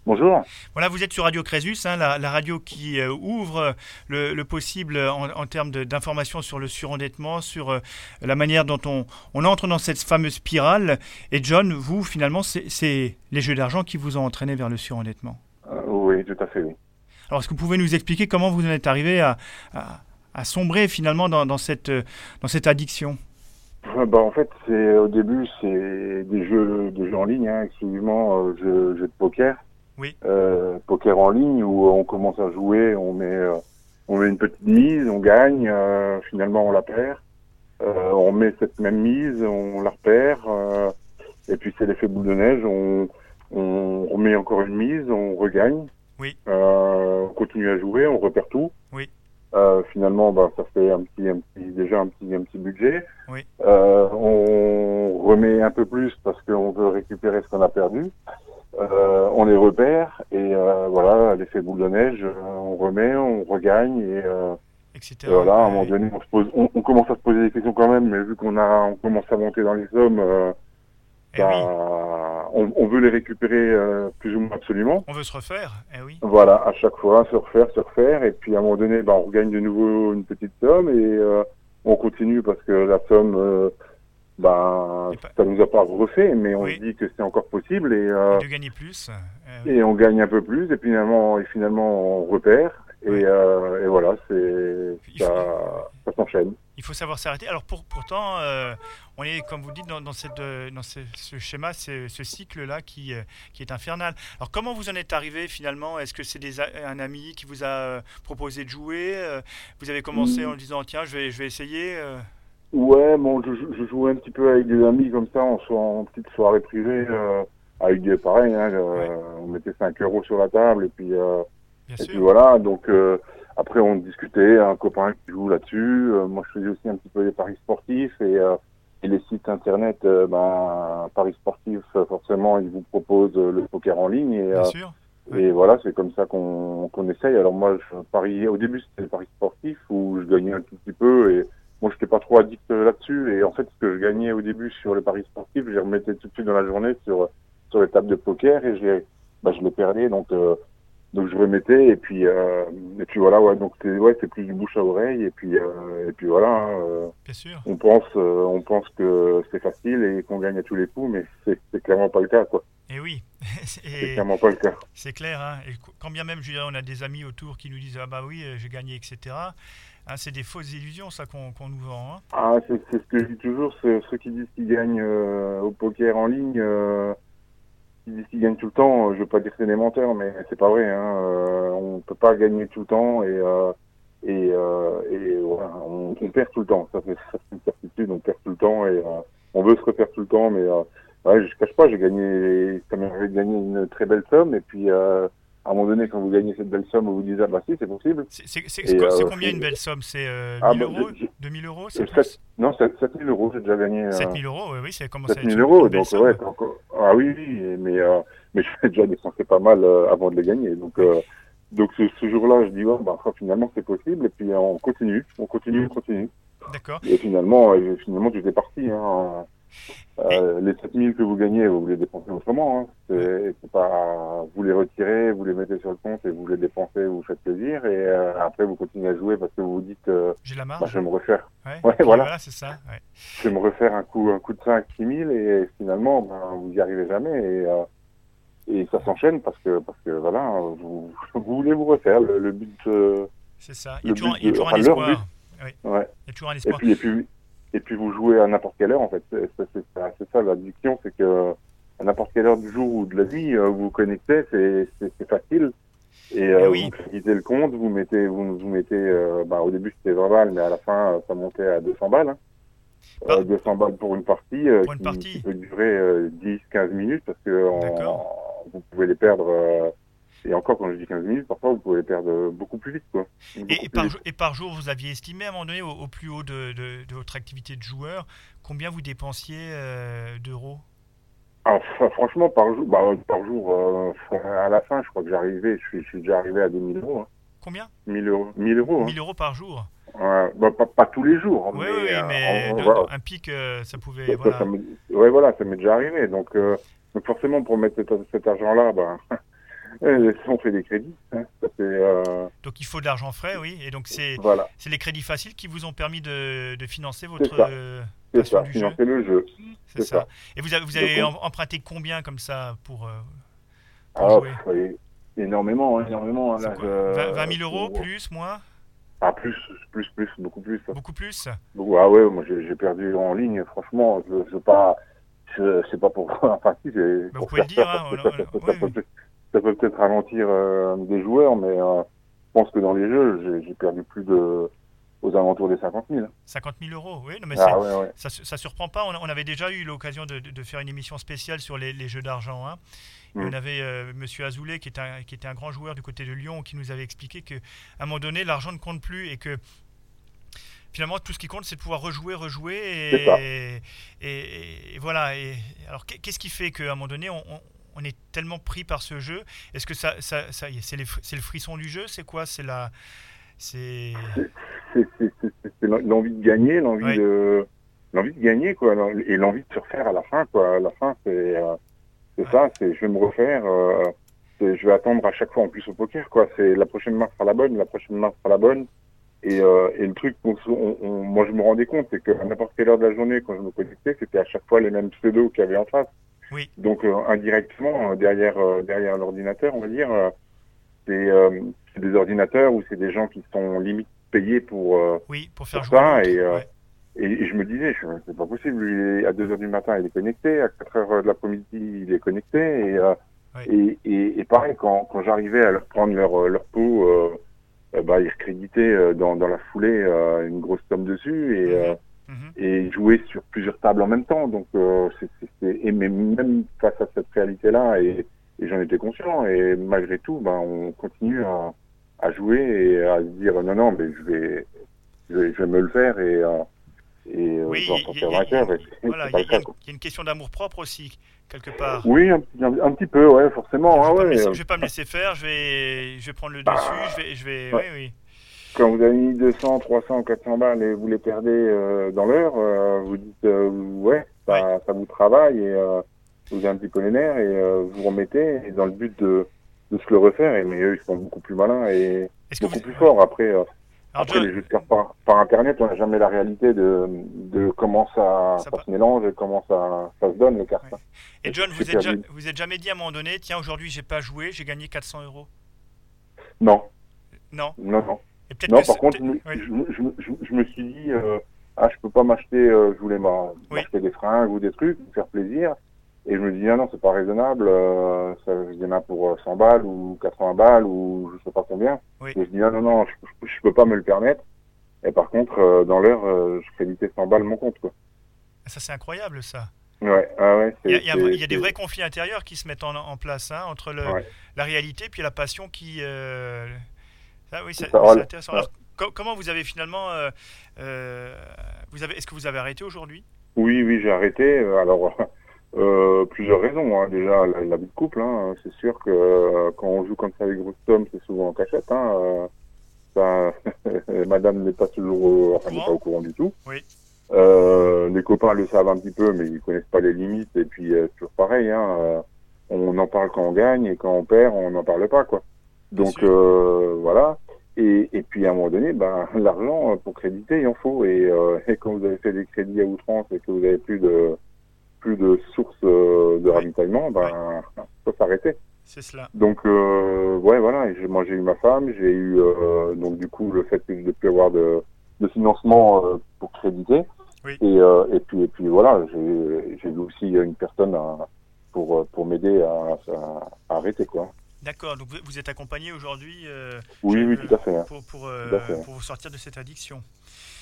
Bonjour. Voilà, vous êtes sur Radio Crésus, hein, la, la radio qui euh, ouvre le, le possible en, en termes d'informations sur le surendettement, sur euh, la manière dont on, on entre dans cette fameuse spirale. Et John, vous, finalement, c'est- c'est les jeux d'argent qui vous ont entraîné vers le surendettement. Euh, oui, tout à fait, oui. Alors, est-ce que vous pouvez nous expliquer comment vous en êtes arrivé à, à- à sombrer finalement dans, dans cette, euh, dans cette addiction? Euh, Bah, en fait, c'est au début, c'est des jeux, des jeux en ligne, hein, exclusivement euh, jeux, jeux de poker. Oui. Euh, poker en ligne où on commence à jouer, on met, euh, on met une petite mise, on gagne, finalement on la perd. On met cette même mise, on la repère, et puis c'est l'effet boule de neige. On, on remet encore une mise, on regagne. Oui. Euh, on continue à jouer, on repère tout. Oui. Euh, finalement, bah, ça fait un petit, un petit, déjà un petit, un petit budget. Oui. Euh, on remet un peu plus parce qu'on veut récupérer ce qu'on a perdu. Euh, on les repère et voilà, l'effet boule de neige, on remet, on regagne et, etc. et voilà, à un moment donné, on, se pose, on, on commence à se poser des questions quand même, mais vu qu'on a, on commence à monter dans les sommes, euh, Eh bah, oui, on, on veut les récupérer euh, plus ou moins absolument. on veut se refaire. Eh oui. Voilà, à chaque fois, se refaire, se refaire, et puis à un moment donné, bah, on regagne de nouveau une petite somme et euh, on continue parce que la somme, euh, bah, pas- ça nous a pas refait, mais on Oui. se dit que c'est encore possible et, euh, Et de gagner plus. Et on gagne un peu plus et finalement, et finalement on repère et, euh, et voilà, c'est ça, s'enchaîne. Il faut savoir s'arrêter. Alors pour, pourtant, euh, on est, comme vous dites, dans, dans cette, euh, dans ce, ce schéma, ce, ce cycle-là qui, qui est infernal. Alors comment vous en êtes arrivé finalement? Est-ce que c'est un ami qui vous a proposé de jouer Vous avez commencé Mm. en disant tiens, je vais, je vais essayer. Ouais, bon, je, je jouais un petit peu avec des amis comme ça, en, petite soirée privée, euh, avec des pareil, hein, Ouais. on mettait 5 euros sur la table et puis, Bien et puis voilà. Donc euh, après on discutait, un copain qui joue là-dessus. euh, moi je faisais aussi un petit peu des paris sportifs et, euh, et les sites internet, euh, ben paris sportifs euh, forcément ils vous proposent le poker en ligne et, Bien euh, sûr. et voilà c'est comme ça qu'on qu'on essaye. Alors moi je pariais au début c'était le paris sportif où je gagnais un tout petit peu et moi, j'étais pas trop addict là-dessus. Et en fait, ce que je gagnais au début sur le paris sportif, je les remettais tout de suite dans la journée sur sur les tables de poker et je les, bah, je les perdais. Donc, euh, donc je remettais et puis euh, et puis voilà. Ouais, donc c'est ouais, c'est plus du bouche à oreille et puis euh, et puis voilà. hein, euh, Bien sûr. on pense euh, on pense que c'est facile et qu'on gagne à tous les coups, mais c'est clairement pas le cas, quoi. Et oui. C'est clairement pas le cas. c'est clair. hein. Et qu- quand bien même, je dirais, on a des amis autour qui nous disent ah bah oui, j'ai gagné, etc. Hein, c'est des fausses illusions, ça qu'on nous vend. hein. Ah, c'est c'est ce que je dis toujours, ceux qui disent qu'ils gagnent euh, au poker en ligne, euh, disent qu'ils gagnent tout le temps, euh, je veux pas dire que c'est des menteurs, mais c'est pas vrai, hein, euh, on peut pas gagner tout le temps et euh, et, euh, et on, on perd tout le temps, ça c'est une certitude, on perd tout le temps et euh, on veut se refaire tout le temps, mais euh, ouais, je cache pas, j'ai gagné, ça m'arrive de gagner une très belle somme et puis à un moment donné, quand vous gagnez cette belle somme, vous vous dites ah bah si, c'est possible. C'est c'est- c'est- c'est euh, combien c'est- une belle somme? C'est euh, Ah, 1000 bah, euros j'ai- 2000 euros Euh, C'est sept- plus Non, 7000 euros, j'ai déjà gagné. euh, 7000 euros, oui, oui, ça commence à être 7000 une- euros, donc somme. ouais, encore- ah oui, oui, mais euh, mais j'ai déjà dépensé pas mal euh, avant de les gagner, donc euh, donc ce, ce jour-là, je dis ouais, bah finalement c'est possible, et puis euh, on continue, on continue, on continue, D'accord. et finalement, euh, finalement j'étais parti, hein, Euh, les 7000 que vous gagnez, vous les dépensez autrement. Hein. C'est pas, vous les retirez, vous les mettez sur le compte et vous les dépensez, vous faites plaisir. Et euh, après, vous continuez à jouer parce que vous vous dites, euh, J'ai la bah, marge. je vais me refaire, Ouais, et voilà. c'est ça. ouais. je vais me refaire un coup, un coup de 5, 6000 et finalement, ben, vous y arrivez jamais et, euh, et ça s'enchaîne parce que, parce que voilà, vous, vous voulez vous refaire. Le, le but, C'est ça. Il y a toujours, but il y a de- toujours un enfin, espoir. ouais. Il y a toujours un Et espoir. puis, et puis, et puis vous jouez à n'importe quelle heure en fait. C'est ça, l'addiction, c'est que à n'importe quelle heure du jour ou de la nuit, euh, vous vous connectez, c'est facile. Et euh, Eh oui. vous créditez le compte, vous mettez, vous, vous mettez, euh, bah, au début c'était 20 balles, mais à la fin euh, ça montait à 200 balles. hein. Ah. Euh, 200 balles pour une partie, Pour une qui, partie. qui peut durer 10-15 minutes parce que en- vous pouvez les perdre. Euh, et encore quand je dis 15 minutes, parfois vous pouvez perdre beaucoup plus vite. Quoi. Beaucoup Et, et plus par, vite. jour- et par jour, vous aviez estimé à un moment donné, au, au plus haut de, de- de votre activité de joueur, combien vous dépensiez euh, d'euros? Ah, fr- franchement, par jour, bah, par jour euh, à la fin, je crois que j'arrivais, je suis, je suis déjà arrivé à 2000 euros. Hein. Combien? 1000 euros. 1000 euros. Hein. 1000 euros par jour bah, pas, pas tous les jours. Oui, mais, oui, euh, mais en- de- voilà. un pic, euh, ça pouvait. Ça- Voilà. ça m'est- ouais, voilà, ça m'est déjà arrivé. Donc, euh, donc forcément, pour mettre cet, cet argent-là, ben, euh, on fait des crédits. Hein. Euh, Donc il faut de l'argent frais, oui. Et donc c'est voilà, les crédits faciles qui vous ont permis de, de financer votre ça. euh, ça, du jeu. financer le jeu. C'est ça. ça. Et vous avez, vous avez Donc, emprunté combien comme ça pour, euh, pour Ah, jouer pff, énormément, hein, énormément. hein, là, quoi je- 20, 20 000 euros, plus, moins Ah, plus, plus, plus, beaucoup plus. Beaucoup plus Ah ouais, moi j'ai perdu en ligne, franchement, je je sais pas, je c'est pas pour, enfin si, Bah, vous pouvez le dire, hein, ça, peut peut-être- ralentir euh, des joueurs, mais euh, je pense que dans les jeux, j'ai- perdu plus de, aux alentours des 50 000. 50 000 euros, oui. Non, mais Ah c'est- ouais, ouais. ça, ça surprend pas. On, on avait déjà eu l'occasion de, faire une émission spéciale sur les, les jeux d'argent. hein. Mm. On avait euh, Monsieur Azoulay, qui était, un, qui était un grand joueur du côté de Lyon, qui nous avait expliqué qu'à un moment donné, l'argent ne compte plus et que finalement, tout ce qui compte, c'est de pouvoir rejouer, rejouer. Et, et- et voilà. Alors, qu'est- qu'est-ce qui fait qu'à un moment donné, on, on- est tellement pris par ce jeu Est-ce que ça, ça, ça y est, c'est le frisson du jeu? C'est quoi? C'est la. C'est. L'envie de gagner, l'envie Ouais. de, l'envie de gagner, quoi, et l'envie de se refaire à la fin, quoi. À la fin, c'est, euh, c'est Ouais. ça, c'est, je vais me refaire, euh, je vais attendre à chaque fois en plus au poker, quoi. C'est la prochaine main sera la bonne, la prochaine main sera la bonne. Et, euh, et le truc, on, on- on- moi je me rendais compte, c'est qu'à n'importe quelle heure de la journée, quand je me connectais, c'était à chaque fois les mêmes pseudos qu'il y avait en face. Oui. Donc euh, indirectement, euh, derrière, euh, derrière l'ordinateur, on va dire, c'est, des ordinateurs ou c'est des gens qui sont limite payés pour, Oui, pour faire Pour jouer. ça, et, ouais. et, je me disais, c'est pas possible, lui, à 2 heures du matin, il est connecté, à 4 heures de l'après-midi, il est connecté, et, et, et, et pareil, quand, quand j'arrivais à leur prendre leur, leur pot, bah, ils recréditaient dans, dans la foulée une grosse somme dessus, et, Mhm. et jouer sur plusieurs tables en même temps, donc euh, et mais même face à cette réalité-là, et, et j'en étais conscient, et malgré tout, ben, on continue à, à jouer et à se dire, non, non, mais je vais, je vais, je vais me le faire, et, euh, et euh, Oui, il y a- une- question d'amour propre aussi, quelque part. Oui, un, petit- un, un petit peu, ouais, forcément. je ne vais, pas me ouais, laisser- euh, vais pas me laisser faire, je vais, je vais prendre le Bah, dessus, je vais, je vais, ouais. oui, oui. Quand vous avez mis 200, 300, 400 balles et vous les perdez euh, dans l'heure, euh, vous dites, euh, ouais, ça, ça vous travaille et vous avez un petit peu les nerfs et vous remettez et dans le but de, de se le refaire. Et, mais eux, ils sont beaucoup plus malins et beaucoup vous, plus forts. Après, alors, après les jeux de cartes par, par Internet, on n'a jamais la réalité de, de comment ça, Ça ça, pa- se mélange et comment ça, ça se donne, les cartes. Ouais. et John, vous êtes, ja- vous êtes jamais dit à un moment donné, tiens, aujourd'hui, j'ai pas joué, j'ai gagné 400 euros? Non, Non? non, non. Et Non, par contre, je, me- oui. je, je, je suis dit, euh, ah, je peux pas m'acheter, euh, je voulais Oui. m'acheter des fringues ou des trucs, me faire plaisir. Et je me dis, ah non, c'est pas raisonnable, euh, ça, en a pour euh, 100 balles ou 80 balles ou je sais pas combien. Oui. Et je dis, ah non, non, je, je, je peux pas me le permettre. Et par contre, euh, dans l'heure, euh, je créditais 100 balles mon compte, quoi. Ça, c'est incroyable, ça. Ouais, ah ouais, Il y a, c'est- il y a- c'est- il y a des vrais conflits intérieurs qui se mettent en, en place hein, entre le, Ouais. la réalité puis la passion qui. euh, ça, oui, C'est intéressant. Alors, co- comment vous avez finalement. euh, euh, vous avez, Est-ce que vous avez arrêté aujourd'hui? Oui, oui, j'ai arrêté. Alors, euh, plusieurs raisons. hein. Déjà, la, la vie de couple. Hein. C'est sûr que euh, quand on joue comme ça avec sommes, c'est souvent en cachette. Hein. Ça, Madame n'est pas toujours au, enfin, pas au courant du tout. Oui. Les copains le savent un petit peu, mais ils connaissent pas les limites. Et puis c'est toujours pareil. Hein, on en parle quand on gagne et quand on perd, on n'en parle pas, quoi. Donc euh, voilà. Et, et puis à un moment donné, ben, l'argent pour créditer, il en faut. Et, euh, et quand vous avez fait des crédits à outrance et que vous avez plus de plus de sources euh, de ravitaillement, ben, ça faut s'arrêter. C'est cela. Donc euh, ouais, voilà. Et moi j'ai eu ma femme, j'ai eu euh, donc du coup le fait de ne plus avoir de, de financement euh, pour créditer. Oui. Et, euh, et puis et puis voilà, j'ai j'ai eu aussi une personne à- pour euh, pour m'aider à, à- à arrêter quoi. D'accord, donc vous- êtes accompagné aujourd'hui euh, Oui, tout à fait, hein, pour, pour, euh, Tout à fait. pour vous sortir de cette addiction.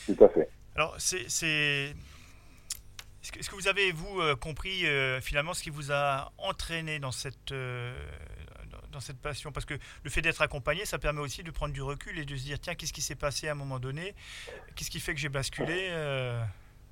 tout à fait. Alors, c'est. Est-ce que, vous avez, vous, euh, compris finalement ce qui vous a entraîné dans cette, dans- cette passion? Parce que le fait d'être accompagné, ça permet aussi de prendre du recul et de se dire tiens, qu'est-ce qui s'est passé à un moment donné? Qu'est-ce qui fait que j'ai basculé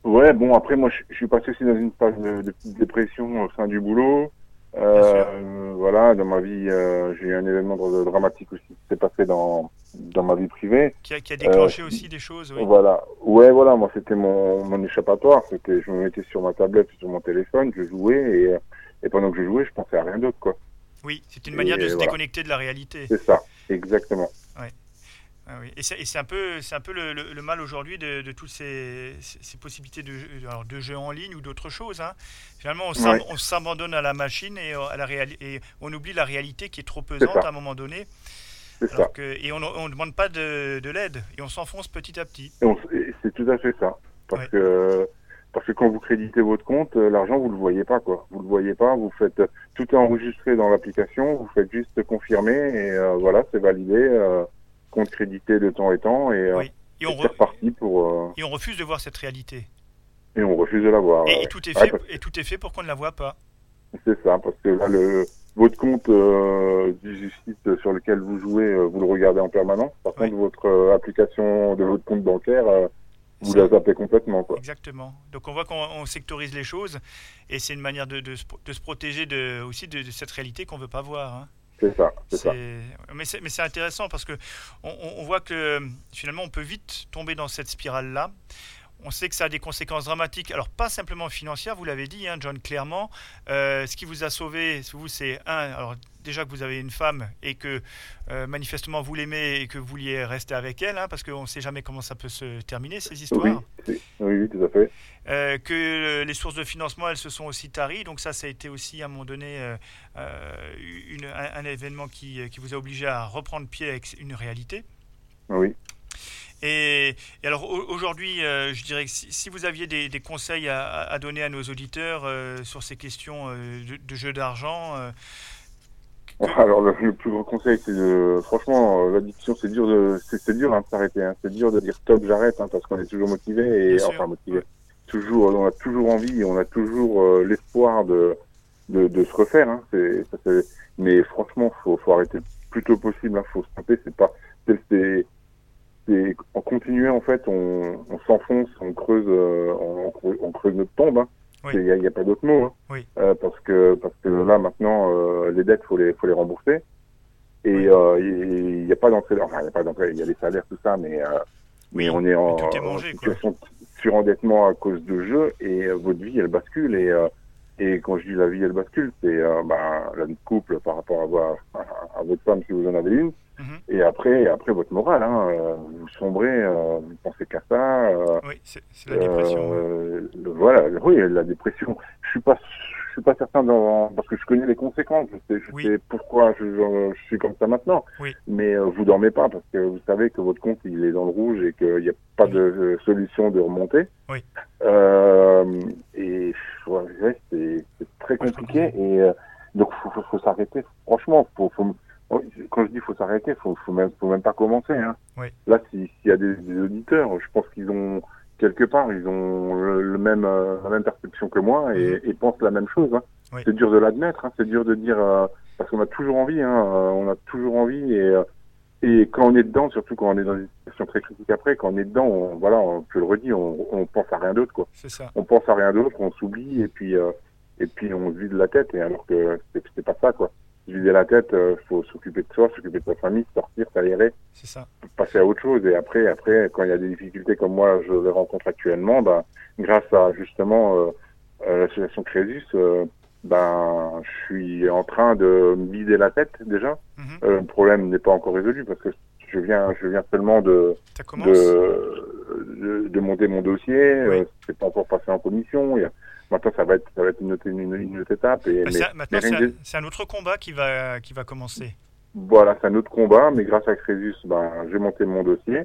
Ouais, bon, après, moi, je, je suis passé aussi dans une phase de, de petite dépression au sein du boulot. Euh, voilà, dans ma vie, euh, j'ai eu un événement dra- dramatique aussi qui s'est passé dans, dans ma vie privée. qui, a, qui a déclenché Euh, aussi des choses oui. Voilà. Ouais, voilà, moi, c'était mon, mon échappatoire. C'était, je me mettais sur ma tablette, sur mon téléphone, je jouais et, et pendant que je jouais, je pensais à rien d'autre, quoi. Oui, c'est une manière de se voilà. déconnecter de la réalité. C'est ça, exactement. Ah oui. Et c'est un peu, c'est un peu le, le- le mal aujourd'hui de, de toutes ces, possibilités de, alors de jeux en ligne ou d'autres choses. hein. Finalement, on Ouais. s'abandonne à la machine et, à la et on oublie la réalité qui est trop pesante à un moment donné. C'est ça. Alors que, et on ne demande pas de, de l'aide et on s'enfonce petit à petit. C'est tout à fait ça. Parce Ouais. que parce que quand vous créditez votre compte, euh, l'argent vous le voyez pas quoi. Vous le voyez pas. Vous faites euh, tout est enregistré dans l'application. Vous faites juste confirmer et euh, voilà, c'est validé. euh, compte crédité de temps et temps et, euh, Oui. Et on, re- reparti pour euh, et on refuse de voir cette réalité. et on refuse de. Et, ouais. et tout est Ouais, fait, parce- et tout est fait pour qu'on ne la voit pas. C'est ça, parce que là, le, votre compte euh, du site sur lequel vous jouez, euh, vous le regardez en permanence. Par Oui. contre, votre euh, application de votre compte bancaire, euh, vous la zappez complètement. Quoi. Exactement. Donc on voit qu'on on sectorise les choses et c'est une manière de, de se, de se protéger de, aussi de, de cette réalité qu'on ne veut pas voir. hein. C'est ça, c'est ça. Mais c'est intéressant parce que on, voit que finalement on peut vite tomber dans cette spirale-là. On sait que ça a des conséquences dramatiques. Alors pas simplement financières, vous l'avez dit, hein, John, clairement. Euh, ce qui vous a sauvé, vous, c'est un. Alors déjà que vous avez une femme et que euh, manifestement vous l'aimez et que vous vouliez rester avec elle, hein, parce qu'on ne sait jamais comment ça peut se terminer ces histoires. Oui, oui, oui, tout à fait. Euh, que les sources de financement, elles se sont aussi taries. Donc ça, ça a été aussi à un moment donné une- un, un événement qui, qui vous a obligé à reprendre pied avec une réalité. Oui. Et, et alors au- aujourd'hui, euh, je dirais que si, si vous aviez des, des conseils à, à donner à nos auditeurs euh, sur ces questions euh, de, de jeu d'argent, que- Alors le, le plus gros conseil, c'est de, franchement, l'addiction, c'est dur de, c'est dur hein, de s'arrêter. Hein. C'est dur de dire stop, j'arrête, hein, parce qu'on est toujours motivé et Bien sûr. enfin motivé. Toujours, on a toujours envie, on a toujours l'espoir de, de, de se refaire. Hein. C'est, mais franchement, faut, faut arrêter le plus tôt possible. Hein. Faut stopper. C'est pas, c'est, c'est, en continuant en fait, on, on s'enfonce, on creuse, euh, on, creuse- on creuse notre tombe. Hein. Oui. Il n'y a, pas d'autre mot. Hein. Oui. Euh, parce que parce que là maintenant, euh, les dettes, faut les, faut les rembourser. Et Oui. il n'y a pas d'entrée, enfin il n'y a pas d'entrée, il y a les salaires, tout ça, mais mais on est en, est en mangé, quoi. situation de surendettement à cause de jeux et votre vie elle bascule et et quand je dis la vie elle bascule, c'est bah, la vie de couple par rapport à, vo- à, à votre femme si vous en avez une. Mhm. Et après, après votre morale, hein, euh, vous sombrez, euh, vous pensez qu'à ça. euh, oui, c'est la dépression. ouais. euh, le- voilà, oui, la dépression. Je suis pas, je suis pas certain dans, parce que je connais les conséquences. Je sais, je Oui. sais pourquoi je, je- je suis comme ça maintenant. Oui. Mais euh, vous dormez pas parce que vous savez que votre compte il est dans le rouge et qu'il n'y a pas Oui. de euh, solution de remonter. Oui. Euh, et ouais, c'est très compliqué et euh, donc faut, faut, faut s'arrêter. Franchement, faut, faut, quand je dis faut s'arrêter, faut, faut même, faut même pas commencer. Hein. Oui. Là, si- s'il y a des, des auditeurs, je pense qu'ils ont quelque part, ils ont le, le même, euh, la même perception que moi et, et pensent la même chose. Hein. Oui. C'est dur de l'admettre, hein. c'est dur de dire euh, parce qu'on a toujours envie, hein, euh, on a toujours envie et euh, et quand on est dedans, surtout quand on est dans une situation très critique après, quand on est dedans, on, voilà, on, je le redis, on, on pense à rien d'autre quoi. C'est ça. On pense à rien d'autre, on s'oublie et puis euh, et puis on se vide la tête et alors que c'est pas ça quoi. Vider la tête, il faut s'occuper de soi, s'occuper de sa famille, sortir, s'aérer, passer à autre chose. Et après, après, quand il y a des difficultés comme moi, je les rencontre actuellement, ben, grâce à justement euh, euh, l'association Crésus, euh, ben, je suis en train de vider la tête déjà. Mhm. Euh, le problème n'est pas encore résolu parce que je viens, je viens seulement de, de, de, de monter mon dossier. Oui. Euh, c'est pas encore passé en commission. Il y a- maintenant, ça va être, ça va être une, autre- une, une autre étape. Et, mais- c'est- maintenant, c'est un, autre combat qui va, qui va commencer. voilà, c'est un autre combat, mais grâce à Crésus, ben, j'ai monté mon dossier.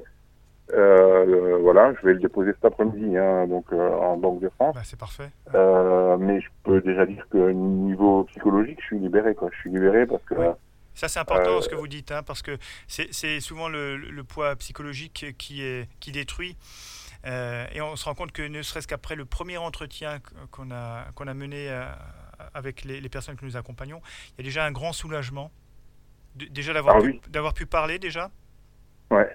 Euh, voilà, je vais le déposer cet après-midi, hein, donc euh, en Banque de France. Bah, c'est parfait. Euh, mais je peux déjà dire que niveau psychologique, je suis libéré, quoi. Je suis libéré parce que Oui. Ça, c'est important ce que vous dites, hein, parce que c'est c'est souvent le, le poids psychologique qui, est, qui détruit. Euh, et on se rend compte que ne serait-ce qu'après le premier entretien qu'on a, qu'on a mené euh, avec les, les personnes que nous accompagnons, il y a déjà un grand soulagement. De- déjà d'avoir Ah pu, oui. d'avoir pu parler déjà? Ouais.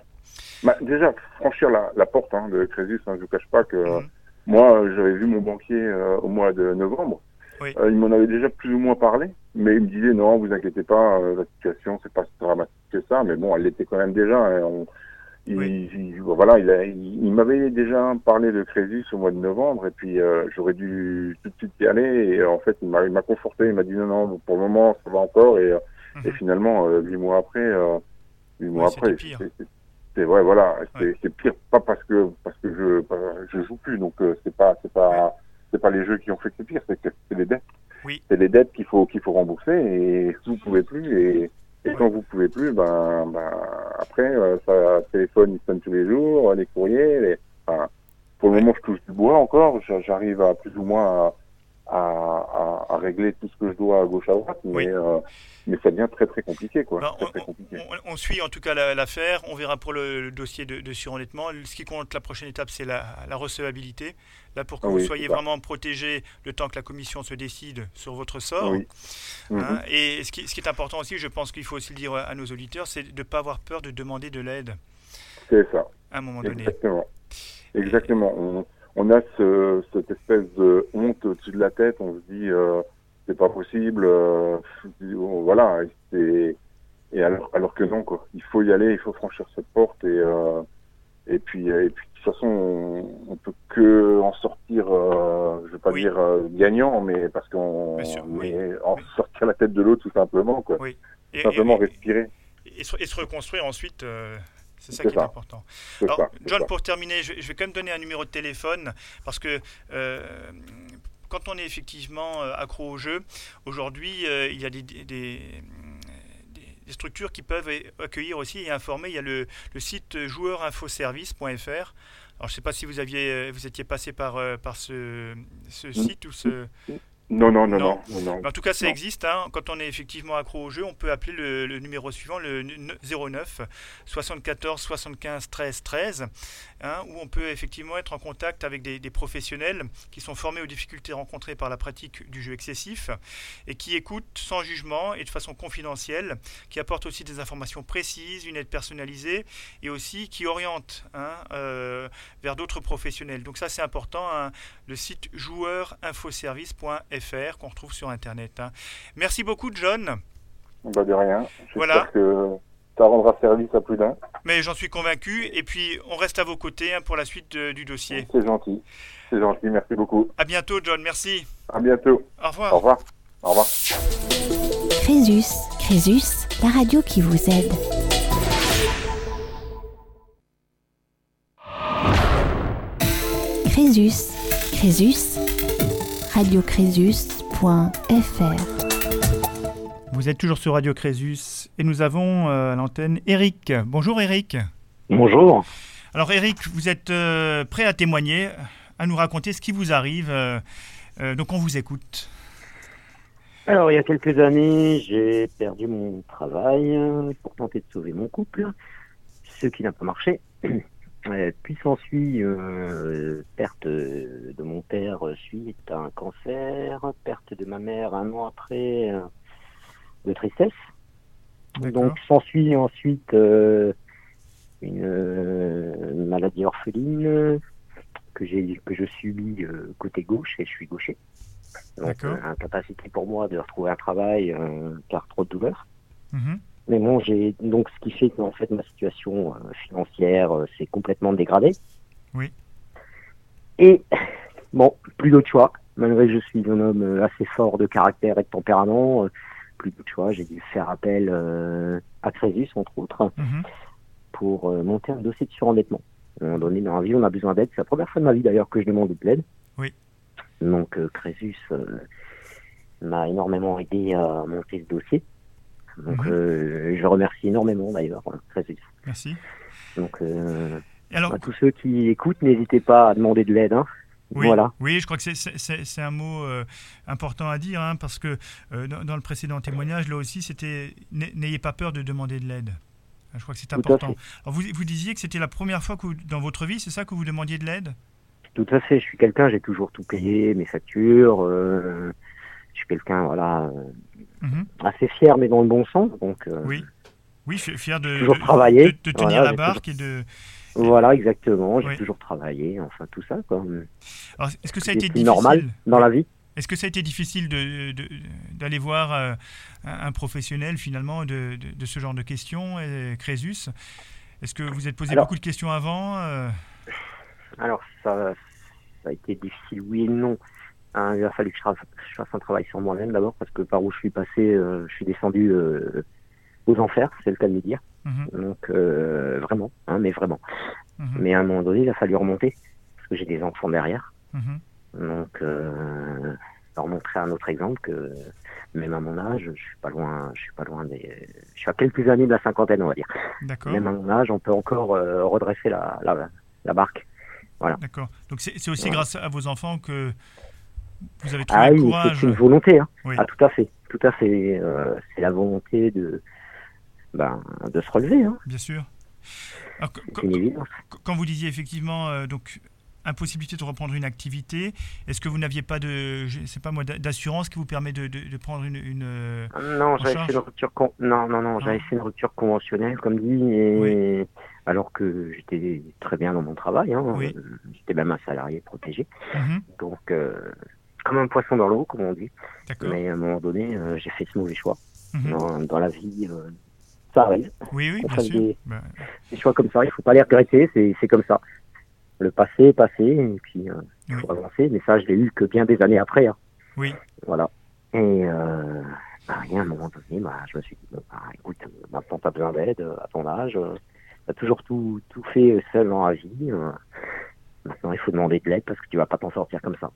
Bah, déjà, franchir la, la porte hein, de Crésus, hein, je ne vous cache pas que Mhm. moi, j'avais vu mon banquier euh, au mois de novembre. Oui. Euh, il m'en avait déjà plus ou moins parlé, mais il me disait non, vous inquiétez pas, euh, la situation, c'est pas si dramatique que ça, mais bon, elle l'était quand même déjà. hein, on- il, Oui. il- voilà, il, a- il, il m'avait déjà parlé de Crésus au mois de novembre, et puis euh, j'aurais dû tout de suite y aller, et euh, en fait, il m'a conforté, il m'a dit non, non, pour le moment, ça va encore, et, euh, et Mhm. finalement, euh, huit mois après, euh, huit mois après, c'est- vrai, voilà, c'est Ouais. c'est pire, pas parce que parce que je je joue plus, donc euh, c'est pas c'est pas c'est pas les jeux qui ont fait que c'est pire, c'est que c'est les dettes. Oui. C'est les dettes qu'il faut qu'il faut rembourser, et vous pouvez plus, et, et quand vous pouvez plus, ben, ben après, euh, ça téléphone il sonne tous les jours, les courriers, les, enfin, pour le moment je touche du bois encore, j'a- j'arrive à plus ou moins à, à, à, à régler tout ce que je dois à gauche à droite, mais Oui. euh, mais ça devient très très compliqué quoi, Ben, très, on, très on- compliqué. on- on suit en tout cas la- l'affaire, on verra pour le, le dossier de, de surendettement. Ce qui compte, la prochaine étape, c'est la, la recevabilité. Là, pour que Ah vous soyez vraiment protégé le temps que la commission se décide sur votre sort. Oui. Hein, et ce qui, ce qui est important aussi, je pense qu'il faut aussi le dire à nos auditeurs, c'est de ne pas avoir peur de demander de l'aide C'est ça. à un moment donné. Exactement. Exactement. On, a ce, cette espèce de honte au-dessus de la tête. On se dit, euh, c'est pas possible. euh, voilà. Et, et alors, alors que non, quoi. Il faut y aller. Il faut franchir cette porte. Et, euh, et puis, et puis, de toute façon, on, on peut que en sortir. Euh, je vais pas Oui. dire euh, gagnant, mais parce qu'on, oui. en Oui. sortir la tête de l'eau, tout simplement, quoi. Oui. Et, Simplement et- respirer. et se, et se reconstruire ensuite, euh, c'est ça qui est important. Alors, ça. John, ça. pour terminer, je, je vais quand même donner un numéro de téléphone parce que euh, quand on est effectivement euh, accro au jeu, aujourd'hui, euh, il y a des, des- des- des structures qui peuvent accueillir aussi et informer. Il y a le, le site joueurinfoservice.fr. Alors, je ne sais pas si vous aviez, vous étiez passé par, par ce, ce site ou ce. Non, non, non, Non. en tout cas, ça Non. existe. hein. Quand on est effectivement accro au jeu, on peut appeler le, le numéro suivant, le n- 09 74 75 13 13, hein, où on peut effectivement être en contact avec des, des professionnels qui sont formés aux difficultés rencontrées par la pratique du jeu excessif et qui écoutent sans jugement et de façon confidentielle, qui apportent aussi des informations précises, une aide personnalisée et aussi qui orientent hein, euh, vers d'autres professionnels. Donc ça, c'est important. hein, le site joueurinfoservice.fr qu'on retrouve sur Internet. hein. Merci beaucoup, John. Bah, de rien. J'espère Voilà. que ça rendra service à plus d'un. Mais j'en suis convaincu. Et puis, on reste à vos côtés hein, pour la suite de- du dossier. C'est gentil. C'est gentil. Merci beaucoup. À bientôt, John. Merci. À bientôt. Au revoir. Au revoir. Au revoir. Crésus, Crésus, la radio qui vous aide. Crésus, Crésus, radiocrésus.fr. Vous êtes toujours sur Radio Crésus et nous avons euh, à l'antenne Eric. Bonjour, Eric. Bonjour. Alors, Eric, vous êtes euh, prêt à témoigner, à nous raconter ce qui vous arrive. euh, euh, donc, on vous écoute. Alors, il y a quelques années, j'ai perdu mon travail pour tenter de sauver mon couple, ce qui n'a pas marché. Euh, Puis s'ensuit euh, perte de mon père suite à un cancer, perte de ma mère un an après euh, de tristesse. Donc s'ensuit ensuite euh, une euh, maladie orpheline que j'ai que je subis euh, côté gauche et je suis gaucher. Donc, euh, incapacité pour moi de retrouver un travail euh, car trop de douleur. Mhm. Mais bon, j'ai donc ce qui fait qu'en fait ma situation euh, financière euh, s'est complètement dégradée. Oui. Et bon, plus d'autre choix. Malgré que je suis un homme euh, assez fort de caractère et de tempérament, plus d'autre choix. J'ai dû faire appel à Crésus, entre autres, Mhm. pour monter un dossier de surendettement. À un moment donné, dans la vie, on a besoin d'aide. C'est la première fois de ma vie d'ailleurs que je demande de l'aide. Oui. Donc Crésus m'a énormément aidé à monter ce dossier. Donc Mhm. euh, je remercie énormément d'ailleurs Crésus. Merci. Donc euh, alors, à tous ceux qui écoutent, n'hésitez pas à demander de l'aide. hein. Oui, Voilà. oui, je crois que c'est- un mot euh, important à dire, hein, parce que euh, dans, dans le précédent témoignage, là aussi, c'était n'ay- n'ayez pas peur de demander de l'aide. Je crois que c'est important. Alors, vous, vous disiez que c'était la première fois que vous- dans votre vie, c'est ça que vous demandiez de l'aide? Tout à fait. Je suis quelqu'un, j'ai toujours tout payé, mes factures. je suis quelqu'un, voilà, Mhm. assez fier, mais dans le bon sens. Donc euh, Oui. Oui, fi- fier de, Toujours de- travaillé. de- de tenir Voilà, la barque et de. voilà, exactement. J'ai Oui. toujours travaillé. Enfin, tout ça, est-ce que ça a été difficile normal dans la vie. Est-ce que ça a été difficile d'aller voir euh, un, professionnel finalement de, de- ce genre de questions, euh, Crésus? Est-ce que vous êtes posé Alors- beaucoup de questions avant euh, Alors, ça, ça a été difficile, oui et non. Hein, il a fallu que je, fasse un travail sur moi-même d'abord, parce que par où je suis passé, euh, je suis descendu euh, aux enfers, c'est le cas de le dire. Mhm, Donc, euh, vraiment, hein, mais vraiment. mhm, Mais à un moment donné, il a fallu remonter, parce que j'ai des enfants derrière. mhm. Donc, leur montrer un autre exemple que même à mon âge, je suis pas loin, je suis pas loin des, je suis à quelques années de la cinquantaine, on va dire. D'accord. Même à mon âge, on peut encore redresser la, la, la barque. D'accord. Donc c'est aussi Voilà. grâce à vos enfants que vous avez trouvé Ah oui, c'est une volonté. Hein. Oui. Ah, tout à fait, tout à fait. Euh, c'est la volonté de, ben, de se relever. Hein. Bien sûr. Alors, qu- C'est une évidence. qu- quand vous disiez effectivement euh, donc impossibilité de reprendre une activité, est-ce que vous n'aviez pas de, je sais pas moi, d'a- d'assurance qui vous permet de, de- de prendre une, une, euh, Non, j'avais fait une rupture con... non, non, non, j'avais Ah. fait une rupture conventionnelle, comme dit, et alors que j'étais très bien dans mon travail. Hein. Oui. J'étais même un salarié protégé. mhm, Donc, euh, comme un poisson dans l'eau, comme on dit. Mais à un moment donné, euh, j'ai fait ce mauvais choix. Mhm. Dans, dans la vie, euh, ça arrive. Oui, oui, On bien sûr. des- Ben, Des choix comme ça, il faut pas les regretter, c'est comme ça. Le passé est passé, et puis euh, il faut avancer. Mais ça, je l'ai eu que bien des années après. hein. Oui. Voilà. Et euh, bah, rien, à un moment donné, bah, je me suis dit, bah, écoute, maintenant t'as besoin d'aide à ton âge. Euh, t'as toujours tout, tout fait seul dans la vie. Euh, maintenant, il faut demander de l'aide parce que tu vas pas t'en sortir comme ça.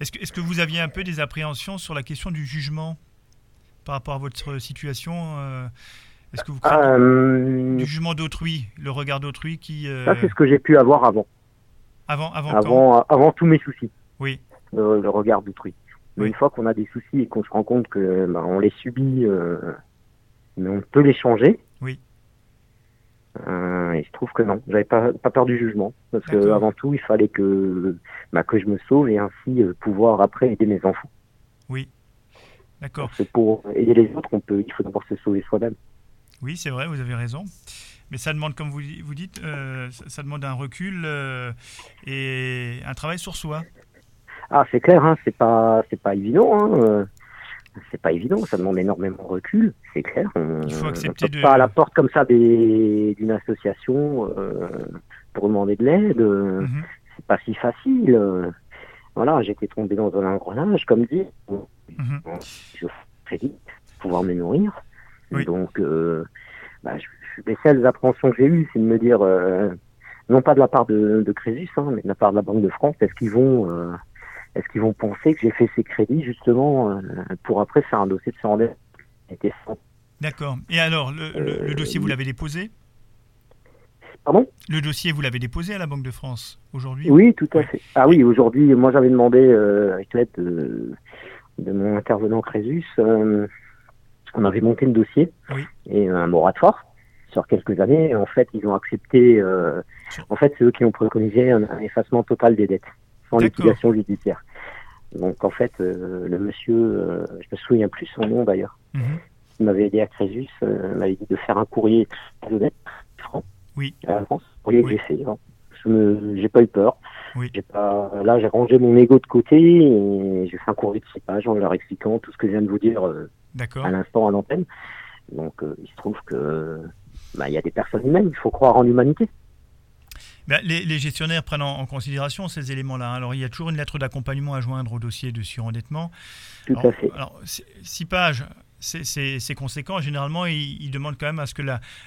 Est-ce que, est-ce que vous aviez un peu des appréhensions sur la question du jugement par rapport à votre situation euh, Est-ce que vous craignez Euh, du jugement d'autrui, le regard d'autrui qui euh, ça, c'est ce que j'ai pu avoir avant. avant avant quand Avant, avant tous mes soucis. Oui. Le, le regard d'autrui. Mais Oui. une fois qu'on a des soucis et qu'on se rend compte que on les subit, euh, mais on peut les changer. Oui. Euh, et je trouve que non, j'avais pas, pas peur du jugement. Parce que D'accord. avant tout, il fallait que, bah, que je me sauve et ainsi euh, pouvoir après aider mes enfants. D'accord. Parce que pour aider les autres, on peut, il faut d'abord se sauver soi-même. Oui, c'est vrai, vous avez raison. Mais ça demande, comme vous, vous dites, euh, ça, ça demande un recul euh, et un travail sur soi. Ah, c'est clair, hein, c'est pas, c'est pas évident. Hein, c'est pas évident, ça demande énormément de recul, c'est clair. On, tape de- pas à la porte comme ça d'une association euh, pour demander de l'aide. euh, Mhm. C'est pas si facile. euh. Voilà, j'étais tombé dans un engrenage, comme dit. Mhm. Je fais vite, pouvoir me nourrir. Oui. Donc, euh, bah, je, les seules appréhensions que j'ai eues, c'est de me dire, euh, non pas de la part de, de Crésus, hein, mais de la part de la Banque de France, est-ce qu'ils vont, est-ce qu'ils vont penser que j'ai fait ces crédits justement euh, pour après faire un dossier de surendettement D'accord. Et alors, le, le- le Euh, dossier, vous l'avez déposé? Pardon? Le dossier, vous l'avez déposé à la Banque de France aujourd'hui? Oui, tout à fait. Ah oui, aujourd'hui, moi j'avais demandé, euh, avec l'aide de, de mon intervenant Crésus, euh, on avait monté le dossier Oui. et un moratoire sur quelques années. En fait, ils ont accepté. euh, en fait, c'est eux qui ont préconisé un effacement total des dettes sans liquidation judiciaire. Donc en fait, euh, le monsieur, euh, je me souviens plus son nom d'ailleurs, Mhm. qui m'avait aidé à Crésus, euh, m'avait dit de faire un courrier très honnête, franc, Oui. à la France. Courrier que Oui. j'ai fait. hein. Je j'ai pas eu peur. Oui. Pas, là, j'ai rangé mon ego de côté et j'ai fait un courrier de six pages en leur expliquant tout ce que je viens de vous dire euh, à l'instant à l'antenne. Donc, euh, il se trouve que bah, il y a des personnes humaines. Il faut croire en l'humanité. Ben, les, les gestionnaires prennent en, en considération ces éléments-là. hein. Alors, il y a toujours une lettre d'accompagnement à joindre au dossier de surendettement. Tout alors, à fait. alors, c'est- six pages, c'est- conséquent. Généralement, ils, ils demandent quand même à ce que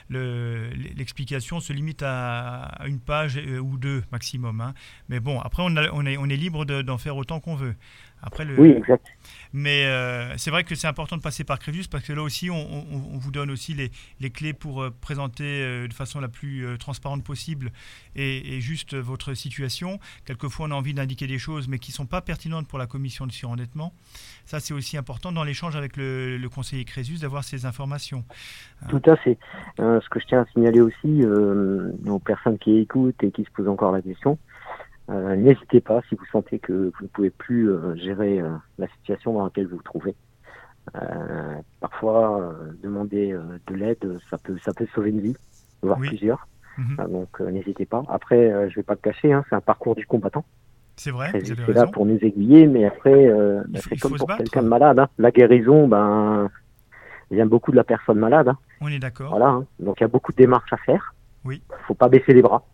le- l'explication se limite à, à une page euh, ou deux maximum. hein. Mais bon, après, on, a- on est, on est libre de- d'en faire autant qu'on veut. Après, le, Oui, exact. mais euh, c'est vrai que c'est important de passer par Crésus parce que là aussi, on, on- on vous donne aussi les, les clés pour euh, présenter euh, de façon la plus transparente possible et, et juste votre situation. Quelquefois, on a envie d'indiquer des choses, mais qui ne sont pas pertinentes pour la commission de surendettement. Ça, c'est aussi important dans l'échange avec le, le conseiller Crésus d'avoir ces informations. Tout à fait. Ce que je tiens à signaler aussi aux personnes qui écoutent et qui se posent encore la question, euh, n'hésitez pas si vous sentez que vous ne pouvez plus euh, gérer euh, la situation dans laquelle vous vous trouvez. Parfois, demander de l'aide, ça peut, ça peut sauver une vie, voire Oui. plusieurs. Mhm. Donc, n'hésitez pas. Après, je vais pas le cacher, hein, c'est un parcours du combattant. C'est vrai, c'est là pour nous aiguiller, mais après, bah, c'est comme pour quelqu'un de malade. hein. La guérison, ben, vient beaucoup de la personne malade. hein. On est d'accord. Voilà. hein. Donc il y a beaucoup de démarches à faire. Oui. Faut pas baisser les bras.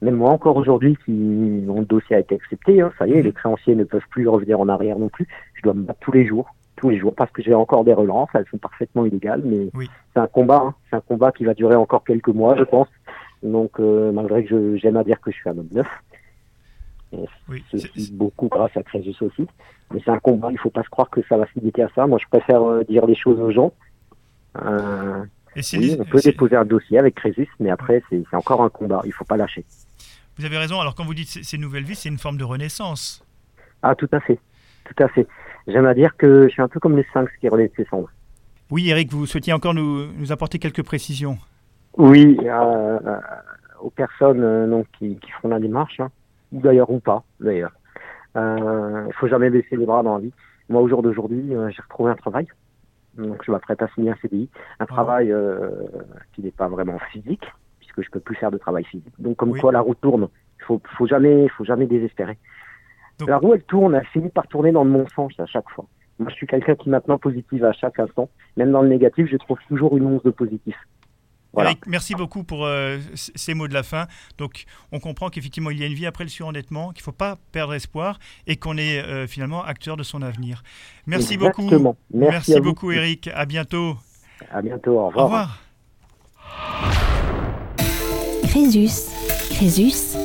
Même moi encore aujourd'hui, qui mon dossier a été accepté, hein, ça y est, Mhm. les créanciers ne peuvent plus revenir en arrière non plus. Je dois me battre tous les jours, tous les jours, parce que j'ai encore des relances. Elles sont parfaitement illégales, mais Oui. c'est un combat. hein. C'est un combat qui va durer encore quelques mois, je pense. Donc euh, malgré que je- j'aime à dire que je suis un homme neuf, Oui. C'est- beaucoup grâce à Crésus aussi. Mais c'est un combat, il faut pas se croire que ça va se limiter à ça. Moi, je préfère euh, dire les choses aux gens. Euh, et c'est- oui, on peut déposer un dossier avec Crésus, mais après, c'est c'est encore un combat. Il faut pas lâcher. Vous avez raison. Alors, quand vous dites ces nouvelles vies, c'est une forme de renaissance. Ah, tout à fait. Tout à fait. J'aime à dire que je suis un peu comme les sphinx qui relèvent ses cendres. Oui, Eric, vous souhaitiez encore nous, nous apporter quelques précisions. Oui, euh, euh, aux personnes euh, donc, qui, qui feront la démarche, hein, ou d'ailleurs ou pas, d'ailleurs. Euh, Il faut jamais baisser les bras dans la vie. Moi, au jour d'aujourd'hui, euh, j'ai retrouvé un travail. Donc, je m'apprête à signer un CDI. Un travail euh, qui n'est pas vraiment physique, puisque je peux plus faire de travail physique. Donc, comme Oui. quoi la roue tourne. Il faut, faut jamais, faut jamais désespérer. Donc- La roue, elle tourne, elle finit par tourner dans le bon sens à chaque fois. Moi, je suis quelqu'un qui est maintenant positive à chaque instant. Même dans le négatif, je trouve toujours une once de positif. Voilà. Eric, merci beaucoup pour euh, ces mots de la fin. Donc, on comprend qu'effectivement, il y a une vie après le surendettement, qu'il ne faut pas perdre espoir et qu'on est euh, finalement acteur de son avenir. Merci Exactement. beaucoup. Merci, vous. beaucoup, Eric. À bientôt. À bientôt. Au Au revoir. Crésus, Crésus,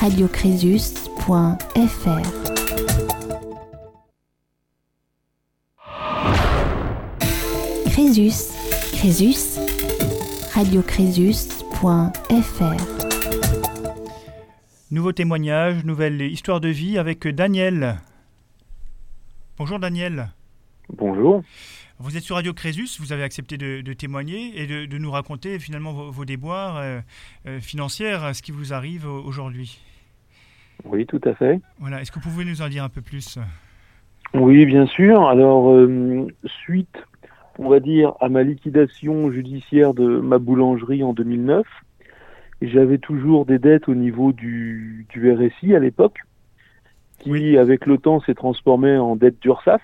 radiocrésus.fr. Crésus, Crésus, radiocrésus.fr. Nouveau témoignage, nouvelle histoire de vie avec Daniel. Bonjour Daniel. Bonjour. Vous êtes sur Radio Crésus, vous avez accepté de, de témoigner et de, de nous raconter finalement vos, vos déboires euh, euh, financières, ce qui vous arrive au- aujourd'hui. Oui, tout à fait. Voilà, est-ce que vous pouvez nous en dire un peu plus? Oui, bien sûr. Alors, euh, suite, on va dire, à ma liquidation judiciaire de ma boulangerie en 2009, j'avais toujours des dettes au niveau du, du RSI à l'époque, qui, Oui. avec le temps, s'est transformé en dette d'URSAF.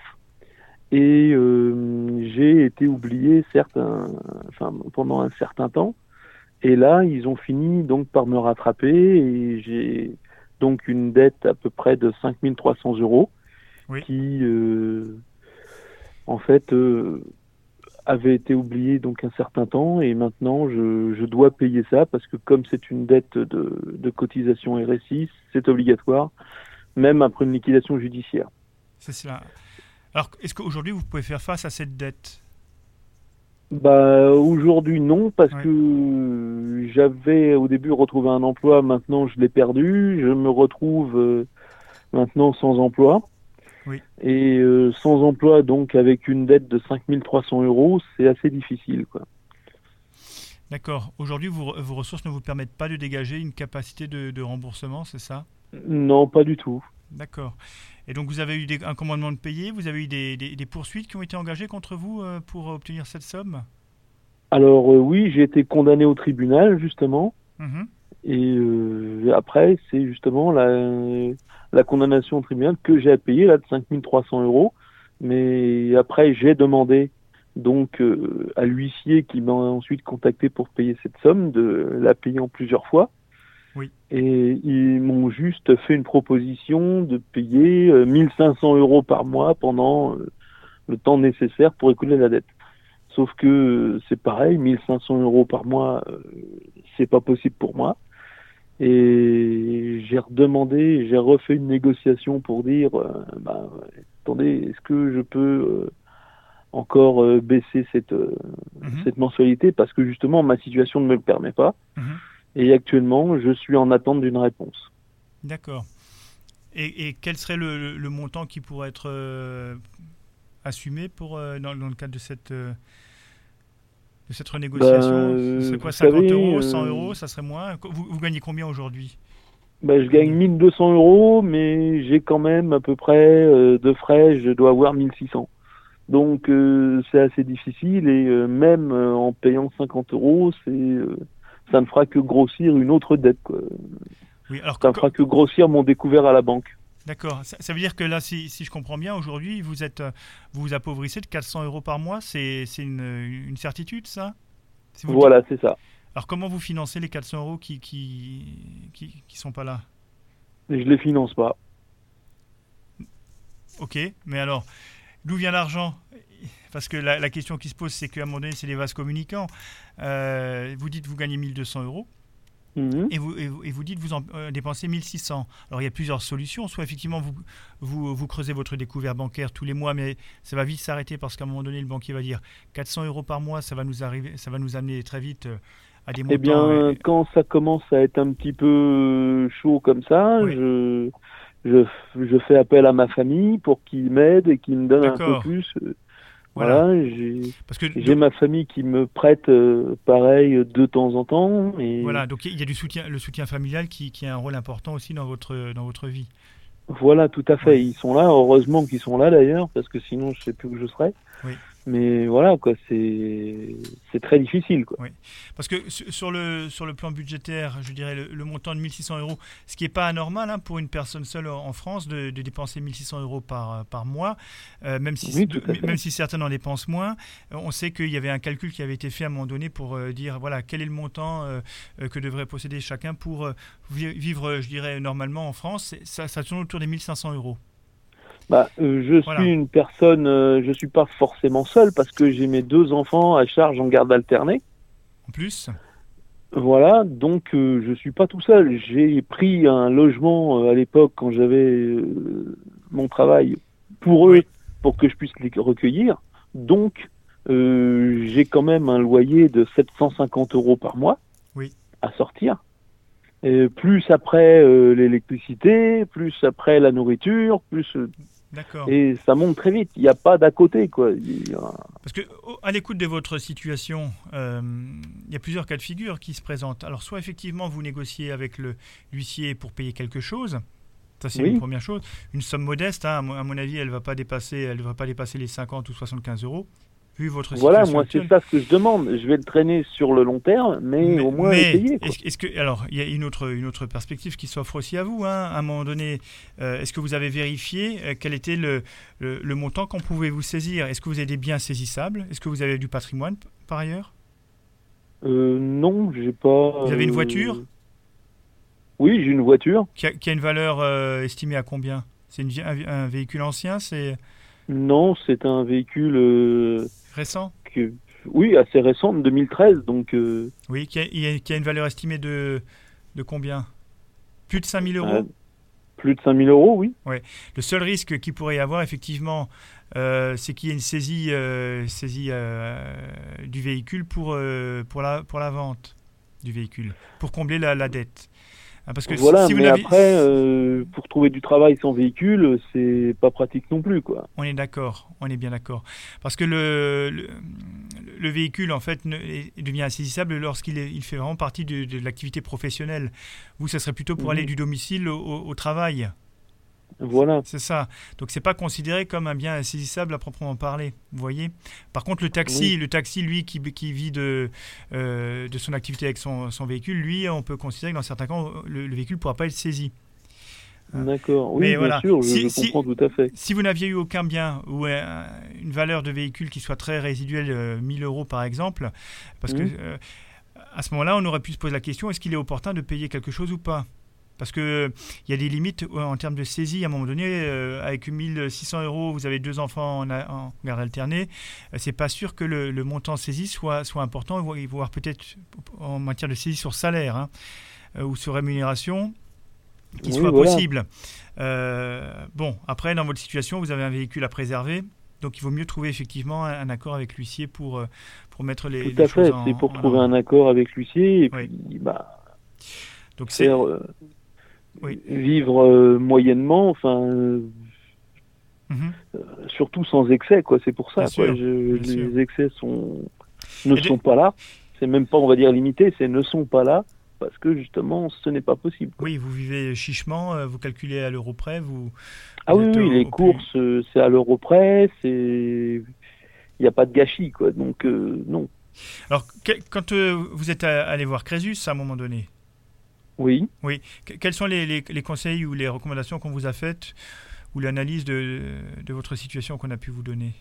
Et euh, j'ai été oublié certes, un- enfin, pendant un certain temps. Et là, ils ont fini donc par me rattraper et j'ai donc une dette à peu près de 5300 euros Oui. qui, euh, en fait, euh, avait été oublié donc un certain temps et maintenant je, je dois payer ça parce que comme c'est une dette de, de cotisation RSI, c'est obligatoire, même après une liquidation judiciaire. C'est cela. Alors, est-ce qu'aujourd'hui vous pouvez faire face à cette dette? Bah aujourd'hui non parce Ouais. que j'avais au début retrouvé un emploi, maintenant je l'ai perdu, je me retrouve euh, maintenant sans emploi. Oui. Et euh, sans emploi donc avec une dette de 5300 euros, c'est assez difficile quoi. D'accord. Aujourd'hui, vos, vos ressources ne vous permettent pas de dégager une capacité de, de remboursement, c'est ça? Non, pas du tout. D'accord. Et donc vous avez eu des- un commandement de payer, vous avez eu des, des- des poursuites qui ont été engagées contre vous euh, pour obtenir cette somme? Alors euh, oui, j'ai été condamné au tribunal justement Mhm. Et euh, après, c'est justement la, la condamnation au tribunal que j'ai à payer là de 5300 euros. Mais après, j'ai demandé donc euh, à l'huissier qui m'a ensuite contacté pour payer cette somme, de la payer en plusieurs fois. Oui. Et ils m'ont juste fait une proposition de payer 1500 euros par mois pendant le temps nécessaire pour écouler la dette. Sauf que c'est pareil, 1500 euros par mois, c'est pas possible pour moi. Et j'ai redemandé, j'ai refait une négociation pour dire, euh, bah, attendez, est-ce que je peux euh, encore euh, baisser cette, Mhm. cette mensualité? Parce que justement ma situation ne me le permet pas. Mhm. Et actuellement, je suis en attente d'une réponse. D'accord. Et, et quel serait le, montant qui pourrait être euh, assumé pour, euh, dans, dans le cadre de cette, euh, de cette renégociation? Euh, C'est quoi, vous 50 savez, euros, euh, 100 euros? Ça serait moins? Vous, vous gagnez combien aujourd'hui? Bah, je gagne 1200 euros, mais j'ai quand même à peu près de frais, je dois avoir 1600. Donc c'est assez difficile et même en payant 50 euros, c'est ça ne fera que grossir une autre dette. Quoi. Oui, alors Ça ne fera que grossir mon découvert à la banque. D'accord. Ça, ça veut dire que là, si, si je comprends bien, aujourd'hui, vous êtes, euh, vous vous appauvrissez de 400 euros par mois. C'est c'est une, une certitude, ça? Si vous- Voilà, c'est ça. Alors, comment vous financez les 400 euros qui qui, qui, qui sont pas là? Je les finance pas. Ok, mais alors, d'où vient l'argent? Parce que la, la question qui se pose, c'est qu'à un moment donné, c'est des vases communicants. Euh, vous dites vous gagnez 1200 euros Mhm. et vous, et vous, et vous dites vous en euh, dépensez 1600. Alors, il y a plusieurs solutions. Soit effectivement, vous, vous, vous creusez votre découvert bancaire tous les mois, mais ça va vite s'arrêter parce qu'à un moment donné, le banquier va dire 400 euros par mois, ça va nous, arriver, ça va nous amener très vite euh, à des montants. Eh bien, euh, quand ça commence à être un petit peu chaud comme ça, Oui. je, je, je fais appel à ma famille pour qu'ils m'aident et qu'ils me donnent un peu plus. Euh, Voilà. Voilà, j'ai ma famille qui me prête euh, pareil de temps en temps. Et voilà, donc il y a du soutien, le soutien familial qui, qui a un rôle important aussi dans votre, dans votre vie. Voilà, tout à fait. Ils sont là. Heureusement qu'ils sont là d'ailleurs, parce que sinon je sais plus où je serais. Oui. Mais voilà, quoi, c'est c'est très difficile, quoi. Parce que su- sur le, sur le plan budgétaire, je dirais le, le montant de 1600 euros, ce qui n'est pas anormal hein, pour une personne seule en France de, de dépenser 1600 euros par, par mois, euh, même, si, Oui, même si certains en dépensent moins. Euh, On sait qu'il y avait un calcul qui avait été fait à un moment donné pour euh, dire voilà, quel est le montant euh, euh, que devrait posséder chacun pour euh, vi- vivre, euh, je dirais, normalement en France. Ça, ça tourne autour des 1500 euros. Bah, euh, je Voilà. suis une personne, euh, je suis pas forcément seul parce que j'ai mes deux enfants à charge en garde alternée. En plus, Voilà, donc euh, je suis pas tout seul. J'ai pris un logement euh, à l'époque quand j'avais euh, mon travail pour eux, Oui. pour que je puisse les recueillir. Donc j'ai quand même un loyer de 750 euros par mois Oui. à sortir. Et plus après euh, l'électricité, plus après la nourriture, plus euh. Et ça monte très vite. Il n'y a pas d'à côté quoi. Parce que à l'écoute de votre situation, euh, il y a plusieurs cas de figure qui se présentent. Alors soit effectivement vous négociez avec le l'huissier pour payer quelque chose. Ça c'est Oui. une première chose, une somme modeste. hein, à, mon, avis, elle va pas dépasser, elle va pas dépasser les 50 ou 75 euros. Vu votre Voilà, moi c'est ça ce que je demande. Je vais le traîner sur le long terme, mais, au moins mais essayer. quoi. est-ce, que alors il y a une autre une autre perspective qui s'offre aussi à vous. hein. À un moment donné, euh, est-ce que vous avez vérifié euh, quel était le, le, le montant qu'on pouvait vous saisir? Est-ce que vous avez des biens saisissables? Est-ce que vous avez du patrimoine par ailleurs? Euh, non, j'ai pas. Vous avez une euh, voiture Oui, j'ai une voiture. qui a, qui a une valeur euh, estimée à combien? C'est un, un véhicule ancien C'est Non, c'est un véhicule euh, récent que, oui, assez récent, de 2013. Donc, euh, Oui, qui a, qui une valeur estimée de, de combien? Plus de 5000 euros euh, plus de 5000 euros, oui. Le seul risque qu'il pourrait y avoir, effectivement, euh, c'est qu'il y ait une saisie, saisie du véhicule pour, pour, la, pour la vente du véhicule, pour combler la, la dette. Hein, parce que si- voilà, si vous mais après, euh, pour trouver du travail sans véhicule, c'est pas pratique non plus, quoi. On est d'accord, on est bien d'accord. Parce que le, le, le véhicule, en fait, ne- devient insaisissable lorsqu'il il fait vraiment partie de, de l'activité professionnelle. Vous, ça serait plutôt pour Mhm. aller du domicile au, au- au travail. Voilà. C'est ça. Donc c'est pas considéré comme un bien insaisissable à proprement parler. Vous voyez. Par contre, le taxi, le taxi, lui, qui, qui vit de, euh, de son activité avec son, son, véhicule, lui, on peut considérer que dans certains cas, le, véhicule ne pourra pas être saisi. D'accord. Oui, bien sûr, je, si, comprends tout à fait. Si vous n'aviez eu aucun bien ou une valeur de véhicule qui soit très résiduelle, 1000 euros par exemple, parce que mmh. à ce moment-là, on aurait pu se poser la question est-ce qu'il est opportun de payer quelque chose ou pas? Parce qu'il y a des limites en termes de saisie. À un moment donné, euh, avec 1600 euros, vous avez deux enfants en, en garde alternée. Euh, c'est pas sûr que le, montant saisie soit, soit important, voire peut-être en matière de saisie sur salaire hein, euh, ou sur rémunération, qui soit possible. bon, après, dans votre situation, vous avez un véhicule à préserver. Donc il vaut mieux trouver effectivement un, accord avec l'huissier pour, pour mettre les. Tout à fait, c'est pour trouver un accord avec l'huissier. Et puis, bah, donc c'est vivre euh, moyennement, enfin, euh, mhm. euh, surtout sans excès, quoi. C'est pour ça, les excès sont ne sont pas là. C'est même pas, on va dire, limité, c'est ne sont pas là parce que justement, ce n'est pas possible. Oui, vous vivez chichement, vous calculez à l'euro près, vous. ah oui, oui, les courses, c'est à l'euro près, c'est il n'y a pas de gâchis, quoi. Donc non. Alors, quand vous êtes allé voir Crésus à un moment donné, oui. Oui. quels sont les, conseils ou les recommandations qu'on vous a faites ou l'analyse de, votre situation qu'on a pu vous donner?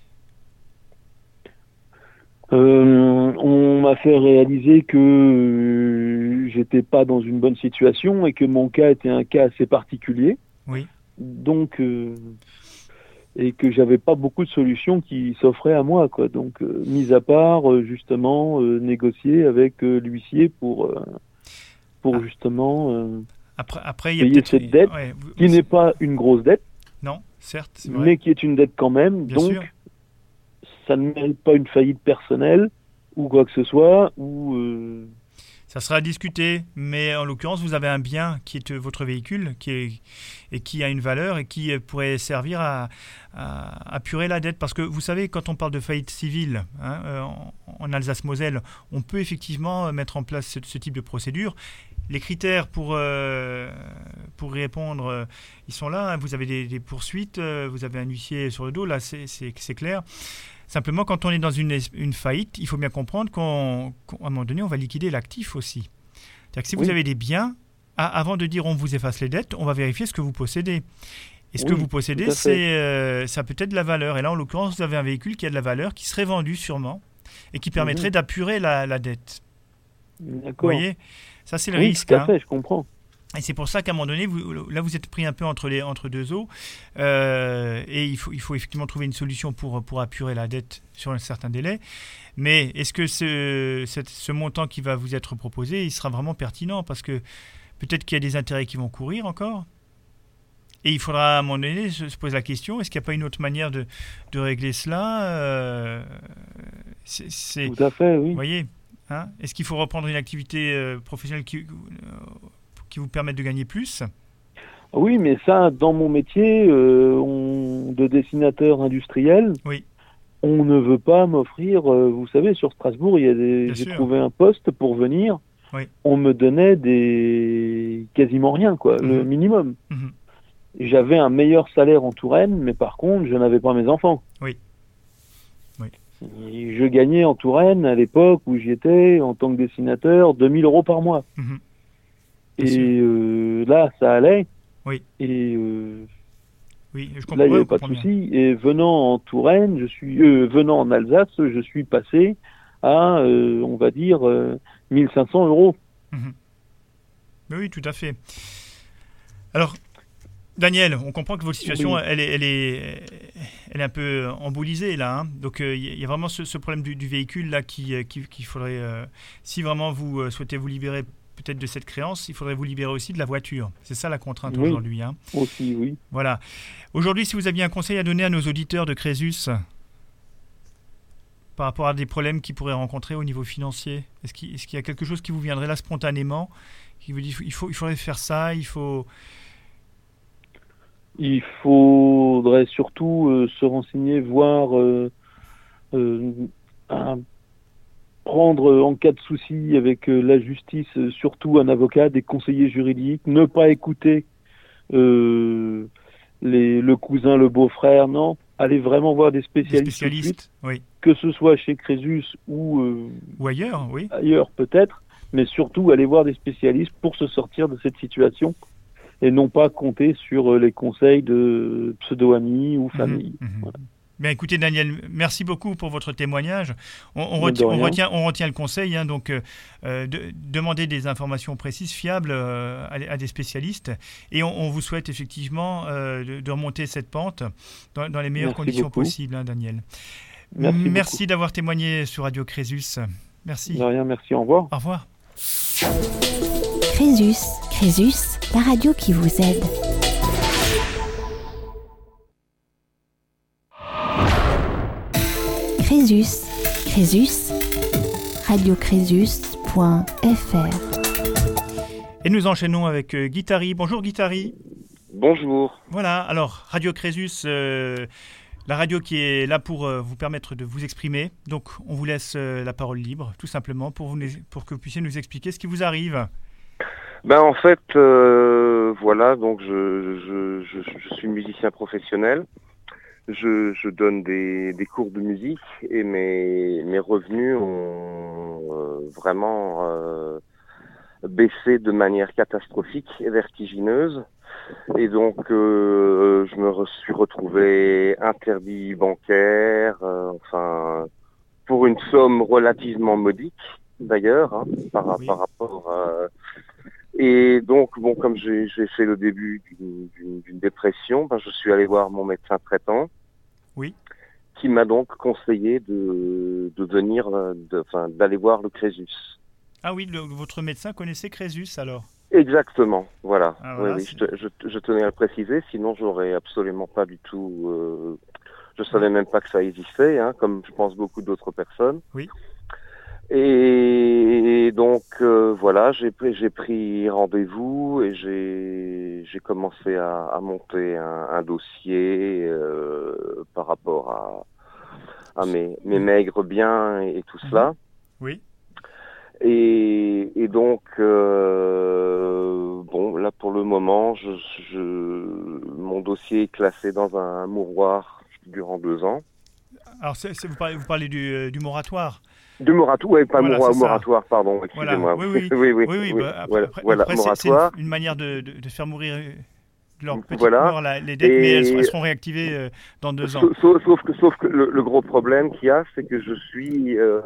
Euh, on m'a fait réaliser que euh, j'étais pas dans une bonne situation et que mon cas était un cas assez particulier. Oui. Donc euh, et que j'avais pas beaucoup de solutions qui s'offraient à moi quoi. Donc mis à part justement négocier avec l'huissier pour pour ah. justement euh, après, après, y a cette dette qui n'est pas une grosse dette. Non, certes, mais qui est une dette quand même. donc, ça ne mérite pas une faillite personnelle ou quoi que ce soit. Ou euh, ça sera à discuter, mais en l'occurrence, vous avez un bien qui est votre véhicule, qui est et qui a une valeur et qui pourrait servir à, apurer la dette. Parce que vous savez, quand on parle de faillite civile hein, euh, en, Alsace-Moselle, on peut effectivement mettre en place ce type de procédure les critères pour, euh, pour y répondre, euh, ils sont là. Hein. Vous avez des, poursuites, euh, vous avez un huissier sur le dos, là, c'est clair. Simplement, quand on est dans une, une faillite, il faut bien comprendre qu'à un moment donné, on va liquider l'actif aussi. C'est-à-dire que si vous avez des biens, avant de dire on vous efface les dettes, on va vérifier ce que vous possédez. Et ce que vous possédez, c'est ça peut être de la valeur. Et là, en l'occurrence, vous avez un véhicule qui a de la valeur, qui serait vendu sûrement, et qui permettrait mhm. d'apurer la, la, dette. Vous voyez? Ça, c'est le risque. Tout à hein. fait, je comprends. Et c'est pour ça qu'à un moment donné, vous, là, vous êtes pris un peu entre, les, entre deux eaux. Euh, et il faut, il faut effectivement trouver une solution pour, pour apurer la dette sur un certain délai. Mais est-ce que ce, ce montant qui va vous être proposé, il sera vraiment pertinent? Parce que peut-être qu'il y a des intérêts qui vont courir encore. Et il faudra à un moment donné se, poser la question est-ce qu'il n'y a pas une autre manière de, de régler cela? Euh, Tout à fait, oui. Vous voyez? Hein? Est-ce qu'il faut reprendre une activité euh, professionnelle qui, euh, qui, vous permette de gagner plus? Oui, mais ça, dans mon métier euh, de dessinateur industriel, oui. on ne veut pas m'offrir. vous savez, sur Strasbourg, j'ai trouvé un poste pour venir. On me donnait des quasiment rien, quoi, le mhm. minimum. Mhm. J'avais un meilleur salaire en Touraine, mais par contre, je n'avais pas mes enfants. Oui je gagnais en Touraine à l'époque où j'y étais en tant que dessinateur 2000 euros par mois. Mhm. Et euh, là, ça allait. Oui. Et euh, oui, je comprends, là, il n'y avait pas de souci. Et venant en Touraine, je suis euh, venant en Alsace, je suis passé à, on va dire, 1500 euros. Mhm. Oui, tout à fait. Alors, Daniel, on comprend que votre situation, elle, est, elle, est, elle est un peu embolisée là. Hein. Donc il euh, y a vraiment ce, problème du, véhicule là qu'il euh, qui, faudrait, euh, si vraiment vous souhaitez vous libérer peut-être de cette créance, il faudrait vous libérer aussi de la voiture. C'est ça la contrainte aujourd'hui. Hein. Aussi, oui. Voilà. Aujourd'hui, si vous aviez un conseil à donner à nos auditeurs de Crésus par rapport à des problèmes qu'ils pourraient rencontrer au niveau financier, est-ce qu'il y a quelque chose qui vous viendrait là spontanément, qui vous dit il, faut, il faudrait faire ça, il faut il faudrait surtout euh, se renseigner, voir, euh, euh, prendre en cas de souci avec la justice, surtout un avocat, des conseillers juridiques, ne pas écouter les, le cousin, le beau-frère, non. Allez vraiment voir des spécialistes, oui. que ce soit chez Crésus ou euh, Ou ailleurs, oui. ailleurs peut-être, mais surtout aller voir des spécialistes pour se sortir de cette situation et non pas compter sur euh, les conseils de pseudo-amis ou famille. Mhm. Voilà. Bien, écoutez, Daniel, merci beaucoup pour votre témoignage. On, retient, on rien. retient- on retient le conseil, hein, donc euh, euh, de, demander des informations précises, fiables euh, à, à des spécialistes. Et on, on vous souhaite effectivement euh, de, de remonter cette pente dans, dans les meilleures Merci conditions beaucoup. possibles, hein, Daniel. Merci d'avoir témoigné sur Radio Crésus. Merci. De rien, merci, au revoir. Au revoir. Crésus, Crésus, la radio qui vous aide. Crésus, Crésus, radiocrésus.fr. Et nous enchaînons avec euh, Guitari. Bonjour Guitari. Bonjour. Voilà, alors Radio Crésus, euh, la radio qui est là pour euh, vous permettre de vous exprimer. Donc on vous laisse euh, la parole libre, tout simplement, pour, vous, pour que vous puissiez nous expliquer ce qui vous arrive. Ben en fait, euh, voilà, donc je, je, je, je suis musicien professionnel. Je, je donne des, des cours de musique et mes, mes revenus ont euh, vraiment euh, baissé de manière catastrophique et vertigineuse. Et donc, je me suis retrouvé interdit bancaire, enfin, pour une somme relativement modique, d'ailleurs, hein, par, Oui. par rapport à... Et donc, bon, comme j'ai fait le début d'une- dépression, ben, je suis allé voir mon médecin traitant. Oui. Qui m'a donc conseillé de, de venir, euh, de- d'aller voir le Crésus. Ah oui, le- votre médecin connaissait Crésus alors Exactement, voilà. Ah, Oui, voilà, oui, c'est- je, te- je- je tenais à le préciser, sinon j'aurais absolument pas du tout. Euh, je savais même pas que ça existait, hein, comme je pense beaucoup d'autres personnes. Oui. Et donc euh, voilà, j'ai pris, j'ai pris rendez-vous et j'ai j'ai commencé à, à monter un, un dossier euh, par rapport à, à mes, mes maigres biens et, et tout Mhm. cela. Oui. Et, et donc, euh, bon, là pour le moment, je, je, mon dossier est classé dans un mouroir durant deux ans. Alors vous, parlez, vous parlez du, du moratoire. Du moratoire, ouais, pas Voilà, moratoire, pardon, excusez-moi. oui, oui. oui, oui, Oui, oui, oui, bah, après, voilà, après- voilà, après, c'est- c'est moratoire. une, une manière de, de- de faire mourir euh, de leur Voilà. mort les dettes, Et- mais elles, seront- elles seront réactivées euh, dans deux ans. Sauf, que, sauf que le, le gros problème qu'il y a, c'est que je suis, euh,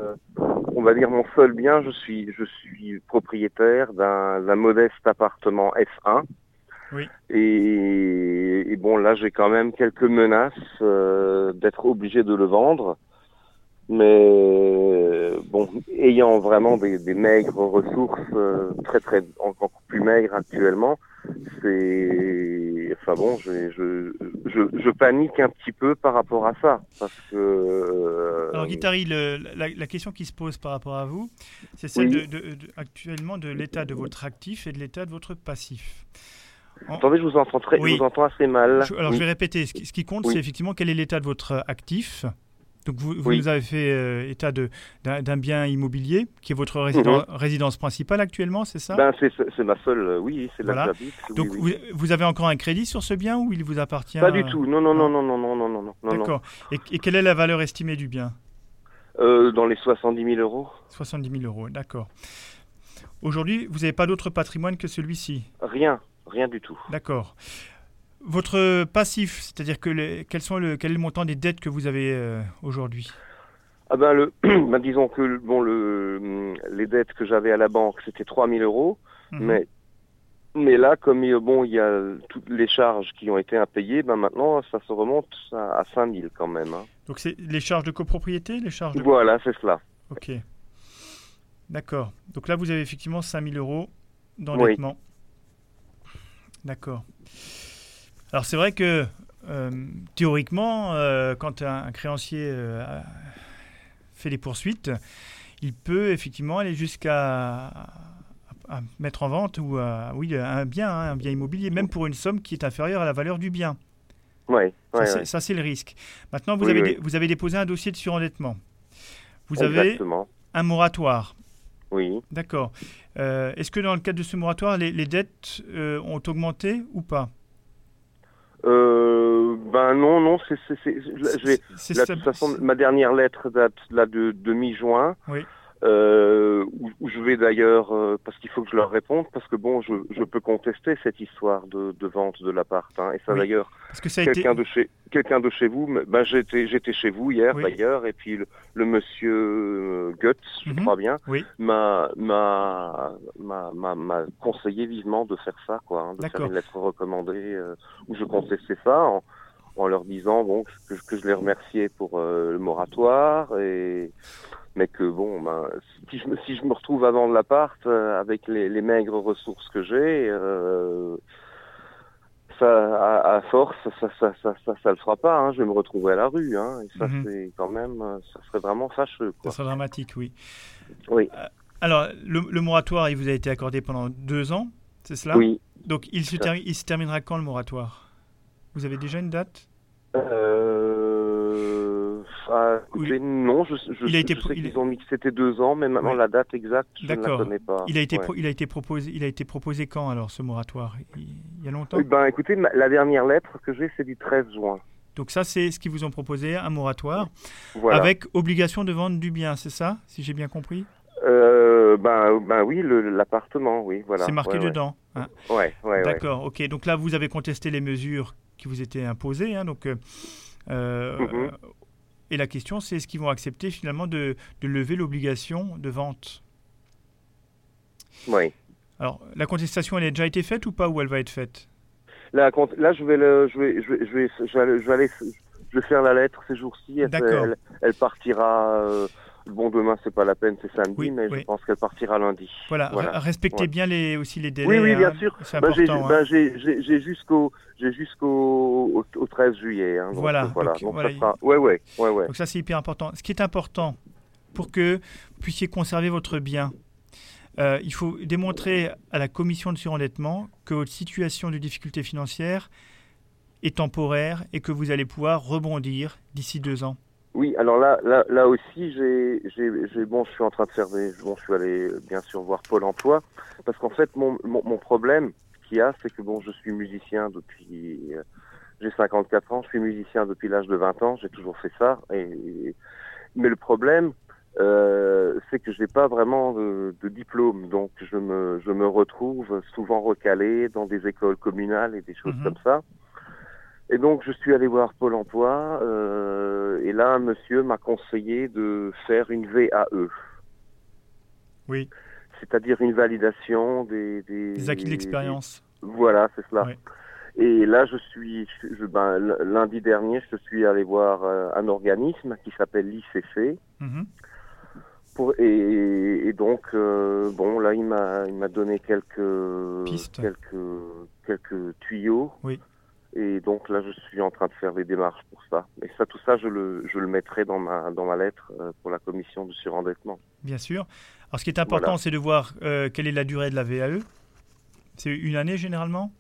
on va dire mon seul bien, je suis, je suis propriétaire d'un modeste appartement S1. Oui. Et, et bon, là, j'ai quand même quelques menaces euh, d'être obligé de le vendre. Mais bon, ayant vraiment des, des maigres ressources, euh, très très encore plus maigres actuellement, c'est, enfin bon, je, je, je, je panique un petit peu par rapport à ça, parce que. euh, Alors Guitari, le- la, la question qui se pose par rapport à vous, c'est celle Oui. de, de- de- actuellement de l'état de votre actif et de l'état de votre passif. Attendez, je vous entends très, Oui. je vous entends assez mal. Je- alors Oui. je vais répéter, ce qui, ce qui compte, c'est effectivement quel est l'état de votre actif. Donc vous, vous Oui. nous avez fait euh, état d'un bien immobilier qui est votre résident- résidence principale actuellement, c'est ça? Mhm. Ben c'est ma seule, euh, oui, c'est là Voilà. que j'habite. Donc oui. vous, vous avez encore un crédit sur ce bien ou il vous appartient Pas du euh, tout. Non, non, non, non, non, non, non, non, non, non. D'accord. Et, et quelle est la valeur estimée du bien? Euh, dans les 70 000 euros. 70 000 euros, d'accord. Aujourd'hui, vous n'avez pas d'autre patrimoine que celui-ci? Rien, rien du tout. D'accord. Votre passif, c'est-à-dire que les- quels sont le, quel est le montant des dettes que vous avez euh, aujourd'hui? Ah ben le, ben disons que bon le, les dettes que j'avais à la banque c'était 3 000 euros, Mhm. mais mais là comme il, bon il y a toutes les charges qui ont été impayées, ben maintenant ça se remonte à, à 5 000 quand même. hein. Donc c'est les charges de copropriété, les charges de... Voilà, c'est cela. Ok. D'accord. Donc là, vous avez effectivement 5 000 euros d'endettement. D'accord. Alors c'est vrai que euh, théoriquement, euh, quand un, un créancier euh, fait des poursuites, il peut effectivement aller jusqu'à à- mettre en vente ou à- oui, un bien, hein, un bien immobilier, même pour une somme qui est inférieure à la valeur du bien. Ouais, Ça, ouais, c'est- ouais. ça, c'est le risque. Maintenant, vous, Oui, avez oui. vous avez déposé un dossier de surendettement. Vous avez un moratoire. Oui. D'accord. Est-ce que dans le cadre de ce moratoire, les, les dettes ont augmenté ou pas? Ben non, non, c'est, c'est, c'est, ma dernière lettre date là de, de mi-juin, Oui. Euh, où, où je vais d'ailleurs, euh, parce qu'il faut que je leur réponde, parce que bon, je, je peux contester cette histoire de, de vente de l'appart, hein, et ça Oui. d'ailleurs, que a été. quelqu'un de chez quelqu'un de chez vous, ben j'étais j'étais chez vous hier Oui. d'ailleurs, et puis le, le monsieur euh, Goetz, je Mhm. crois bien, Oui. m'a m'a conseillé vivement de faire ça, quoi, hein, de faire une lettre recommandée euh, où je contestais ça en, en leur disant bon que, que je les remerciais pour euh, le moratoire et mais que bon ben si je me si je me retrouve à vendre l'appart euh, avec les, les maigres ressources que j'ai euh, ça à, à force ça ça, ça ça ça le fera pas hein, je vais me retrouver à la rue hein, et ça Mhm. c'est quand même euh, ça serait vraiment fâcheux Ça serait dramatique, oui. Oui. Alors, le, le moratoire, il vous a été accordé pendant deux ans, c'est cela? Oui Donc, il se, C'est ça. termi- il se terminera quand le moratoire? Vous avez déjà une date? Euh... ah, écoutez, non, je, je, il a été je pro- sais il- qu'ils ont mis que c'était deux ans, mais maintenant Ouais. la date exacte, je ne la connais pas. il a, été Ouais. pro- il, a été proposé, il a été proposé quand alors, ce moratoire? Il, il y a longtemps? Eh ben, écoutez, ma- la dernière lettre que j'ai, c'est du 13 juin. Donc, ça, c'est ce qu'ils vous ont proposé, un moratoire, Voilà. avec obligation de vendre du bien, c'est ça Si j'ai bien compris? Euh, ben, ben oui, l'appartement, oui, voilà. C'est marqué Ouais, dedans. hein. Ouais, ouais, ouais. D'accord, ok. Donc là, vous avez contesté les mesures qui vous étaient imposées. hein, donc, euh, euh, Mhm. Et la question, c'est est-ce qu'ils vont accepter finalement de, de lever l'obligation de vente? Ouais. Alors, la contestation, elle a déjà été faite ou pas Ou elle va être faite? Là, je vais le, je vais, je vais, je vais, je vais, aller- je vais aller, je vais faire la lettre ces jours-ci. Elle, D'accord. elle, elle partira. euh, bon, demain, c'est pas la peine, c'est samedi, Oui, mais oui. je pense qu'elle partira lundi. Voilà, Voilà. re- respectez Ouais. bien les, aussi les délais. Oui, oui, bien hein, sûr. C'est Ben, j'ai, hein. jusqu'au, j'ai jusqu'au au, au 13 juillet. Hein, donc, Voilà, voilà. donc, Donc, voilà, ça sera... Ouais, ouais, ouais, ouais. Donc ça, c'est hyper important. Ce qui est important pour que vous puissiez conserver votre bien, euh, il faut démontrer à la commission de surendettement que votre situation de difficulté financière est temporaire et que vous allez pouvoir rebondir d'ici deux ans. Oui, alors là, là, là aussi, j'ai, j'ai, j'ai, bon, je suis en train de faire des, bon, je suis allé euh, bien sûr voir Pôle Emploi, parce qu'en fait, mon, mon, mon problème qu'il y a, c'est que bon, je suis musicien depuis, euh, j'ai 54 ans, je suis musicien depuis l'âge de 20 ans, j'ai toujours fait ça, et, mais le problème, euh, c'est que je n'ai pas vraiment de, de diplôme, donc je me, je me retrouve souvent recalé dans des écoles communales et des choses Mhm. comme ça. Et donc je suis allé voir Pôle Emploi euh, et là un monsieur m'a conseillé de faire une VAE, Oui, c'est-à-dire une validation des, des, des acquis de l'expérience. Voilà, c'est cela. Et là je suis, je, ben, lundi dernier je suis allé voir euh, un organisme qui s'appelle l'ICC. Mhm. Pour, et, et donc euh, bon là il m'a il m'a donné quelques Pistes. quelques quelques tuyaux Oui. Et donc là je suis en train de faire des démarches pour ça et ça tout ça je le je le mettrai dans ma dans ma lettre euh, pour la commission de surendettement Bien sûr. Alors, ce qui est important, Voilà. c'est de voir euh, quelle est la durée de la VAE. C'est une année généralement?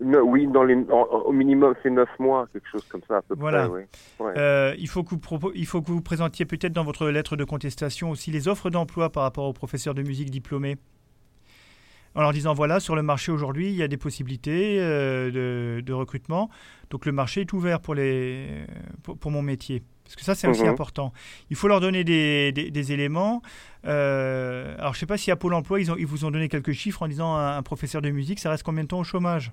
Ne- oui dans les en- au minimum c'est neuf mois quelque chose comme ça à peu Voilà. près. Ouais. Euh, il, faut que vous il faut que vous présentiez peut-être dans votre lettre de contestation aussi les offres d'emploi par rapport aux professeurs de musique diplômés. En leur disant, voilà, sur le marché aujourd'hui, il y a des possibilités euh, de, de recrutement. Donc le marché est ouvert pour, les, pour, pour mon métier. Parce que ça, c'est aussi Mhm. important. Il faut leur donner des, des- des éléments. Euh, alors, je ne sais pas si à Pôle emploi, ils, ont, ils vous ont donné quelques chiffres en disant un, un professeur de musique, ça reste combien de temps au chômage?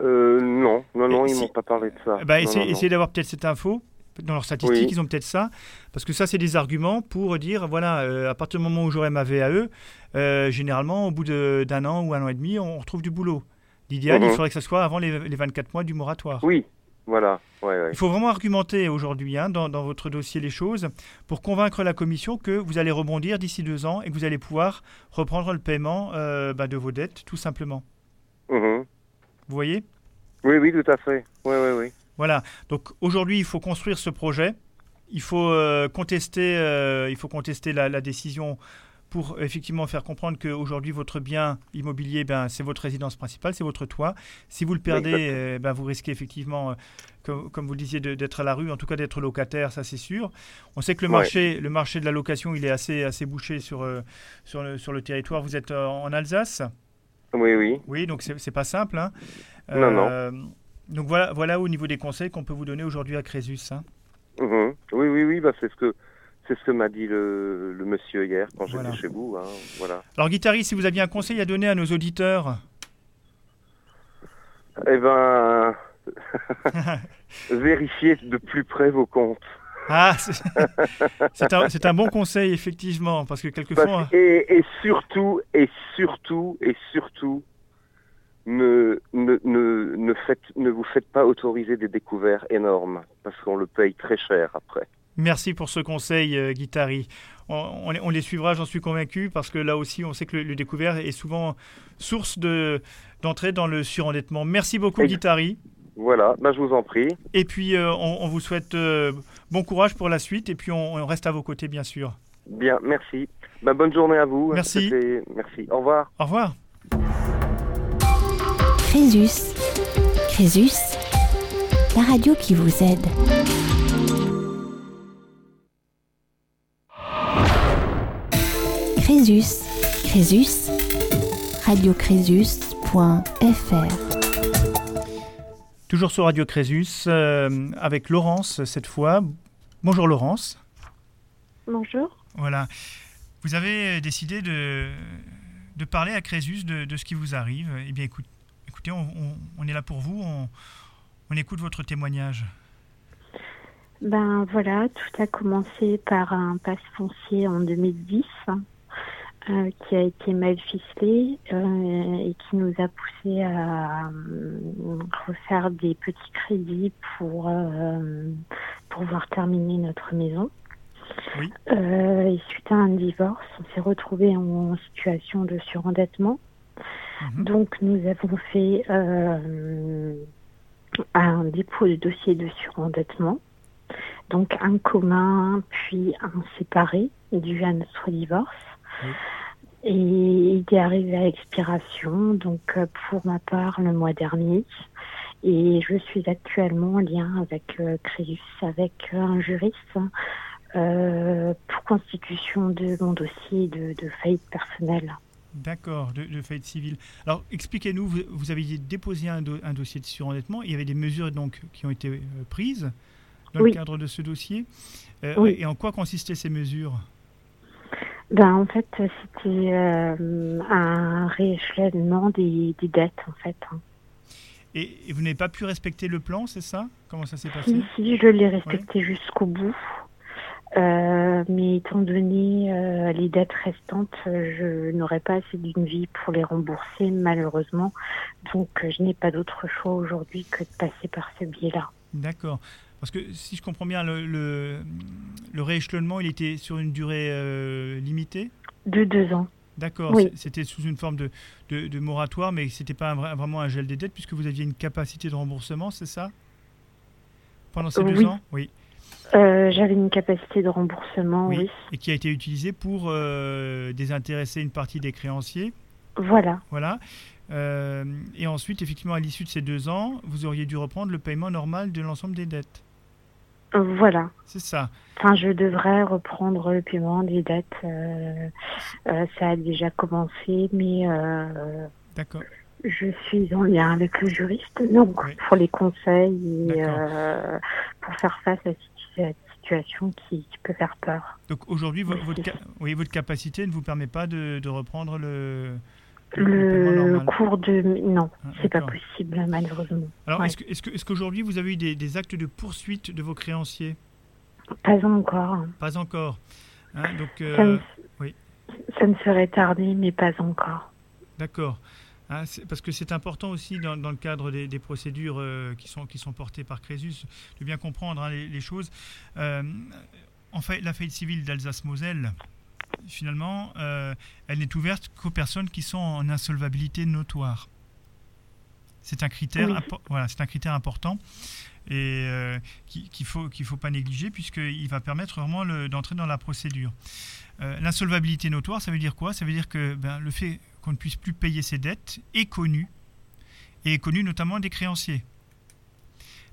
Euh, non non non Et ils si- m'ont pas parlé de ça Eh ben, Non, essayez d'avoir peut-être cette info. Dans leurs statistiques, Oui. ils ont peut-être ça. Parce que ça, c'est des arguments pour dire, voilà, euh, à partir du moment où j'aurai ma VAE, euh, généralement, au bout d'un an ou un an et demi, on retrouve du boulot. L'idéal, il Mhm. faudrait que ce soit avant les, les 24 mois du moratoire. oui voilà ouais, ouais. Il faut vraiment argumenter aujourd'hui hein, dans, dans votre dossier les choses pour convaincre la commission que vous allez rebondir d'ici deux ans et que vous allez pouvoir reprendre le paiement euh, bah, de vos dettes, tout simplement. Mhm. Vous voyez? Oui oui tout à fait oui oui oui Voilà. Donc aujourd'hui, il faut construire ce projet. Il faut euh, contester, euh, il faut contester la, la décision pour effectivement faire comprendre qu'aujourd'hui votre bien immobilier, ben, c'est votre résidence principale, c'est votre toit. Si vous le perdez, euh, ben, vous risquez effectivement, comme, comme vous le disiez, d'être à la rue, en tout cas d'être locataire, ça c'est sûr. On sait que le Ouais. marché, le marché de la location, il est assez, assez bouché sur, sur, le, sur le territoire. Vous êtes en Alsace? Oui oui oui, donc c'est c'est pas simple. hein. Non, non. Donc voilà, voilà au niveau des conseils qu'on peut vous donner aujourd'hui à Crésus. Hein. Mhm. Oui, oui, oui, bah, c'est ce que c'est ce que m'a dit le, le monsieur hier quand j'étais Voilà. chez vous. hein, voilà. Alors Guitari, si vous aviez un conseil à donner à nos auditeurs, Eh ben, vérifiez de plus près vos comptes. ah, c'est un, bon conseil effectivement, parce que quelquefois, Parce- et, et surtout, et surtout, et surtout, ne, ne, ne, ne, faites, ne vous faites pas autoriser des découvertes énormes, parce qu'on le paye très cher après. merci pour ce conseil, euh, Guitari. On, on les- on les suivra, j'en suis convaincu, parce que là aussi, on sait que le, le découvert est souvent source de d'entrée dans le surendettement. Merci beaucoup, Ex- Guitari. Voilà, bah, je vous en prie. Et puis, euh, on, on vous souhaite euh, bon courage pour la suite, et puis on, reste à vos côtés, bien sûr. Bien, merci. Bah, bonne journée à vous. Merci. Merci. Au revoir. Au revoir. Crésus. Crésus, la radio qui vous aide. Crésus. Crésus. radiocrésus.fr Toujours sur Radio Crésus, euh, avec Laurence cette fois. Bonjour Laurence. Bonjour. Voilà. Vous avez décidé de, de parler à Crésus de, de ce qui vous arrive. Eh bien, écoute- écoutez, on, on- on est là pour vous. On, on écoute votre témoignage. Ben voilà, tout a commencé par un passe foncier en 2010 euh, qui a été mal ficelé euh, et qui nous a poussé à euh, refaire des petits crédits pour euh, pouvoir terminer notre maison. Oui. Et suite à un divorce, on s'est retrouvé en situation de surendettement. Mhm. Donc nous avons fait euh, un dépôt de dossier de surendettement, donc un commun puis un séparé dû à notre divorce. Et il est arrivé à expiration, donc euh, pour ma part le mois dernier. Et je suis actuellement en lien avec euh, Créus, avec euh, un juriste euh, pour constitution de mon dossier de, de faillite personnelle. D'accord, de, de faillite civile. Alors, expliquez-nous, vous, vous aviez déposé un, do- un dossier de surendettement. Il y avait des mesures donc qui ont été euh, prises dans Oui. le cadre de ce dossier. Euh, Oui. Et en quoi consistaient ces mesures? Ben, en fait, c'était euh, un rééchelonnement des, des dettes, en fait. hein. et, et vous n'avez pas pu respecter le plan, c'est ça? Comment ça s'est passé? Si, si, je l'ai respecté jusqu'au bout. Euh, mais étant donné euh, les dettes restantes, je n'aurai pas assez d'une vie pour les rembourser, malheureusement. Donc, euh, je n'ai pas d'autre choix aujourd'hui que de passer par ce biais-là. D'accord. Parce que si je comprends bien, le, le, le rééchelonnement, il était sur une durée euh, limitée? De deux ans. D'accord. Oui. C'était sous une forme de, de, de moratoire, mais c'était pas un vrai- vraiment un gel des dettes, puisque vous aviez une capacité de remboursement, c'est ça? Pendant ces deux ans? Oui. Euh, J'avais une capacité de remboursement, Oui. oui. Et qui a été utilisée pour euh, désintéresser une partie des créanciers. Voilà. Voilà. Euh, et ensuite, effectivement, à l'issue de ces deux ans, vous auriez dû reprendre le paiement normal de l'ensemble des dettes. Voilà. C'est ça. Enfin, je devrais reprendre le paiement des dettes. ça a déjà commencé, mais D'accord. je suis en lien avec le juriste, donc Oui. pour les conseils et euh, pour faire face à cette situation qui, qui peut faire peur. Donc aujourd'hui, vo- votre, ca- oui, votre capacité ne vous permet pas de, de reprendre le, cours de non, Ah, c'est pas possible malheureusement. Alors, Ouais. est-ce que- est-ce que- est-ce qu'aujourd'hui, vous avez eu des, des actes de poursuite de vos créanciers? Pas encore. Pas encore. Hein, donc, Ça, euh, ne, oui. ça ne serait tardé, mais pas encore. D'accord. Hein, c'est- parce que c'est important aussi dans, dans le cadre des, des procédures euh, qui, sont, qui sont portées par Crésus de bien comprendre hein, les, les choses. Euh, en fait, la faillite civile d'Alsace-Moselle, finalement, euh, elle n'est ouverte qu'aux personnes qui sont en insolvabilité notoire. C'est un critère, Oui. voilà, c'est un critère important et euh, qui- qu'il faut qu'il faut pas négliger puisqu'il va permettre vraiment d'entrer dans la procédure. Euh, L'insolvabilité notoire, ça veut dire quoi? Ça veut dire que ben, le fait qu'on ne puisse plus payer ses dettes est connu et est connu notamment des créanciers.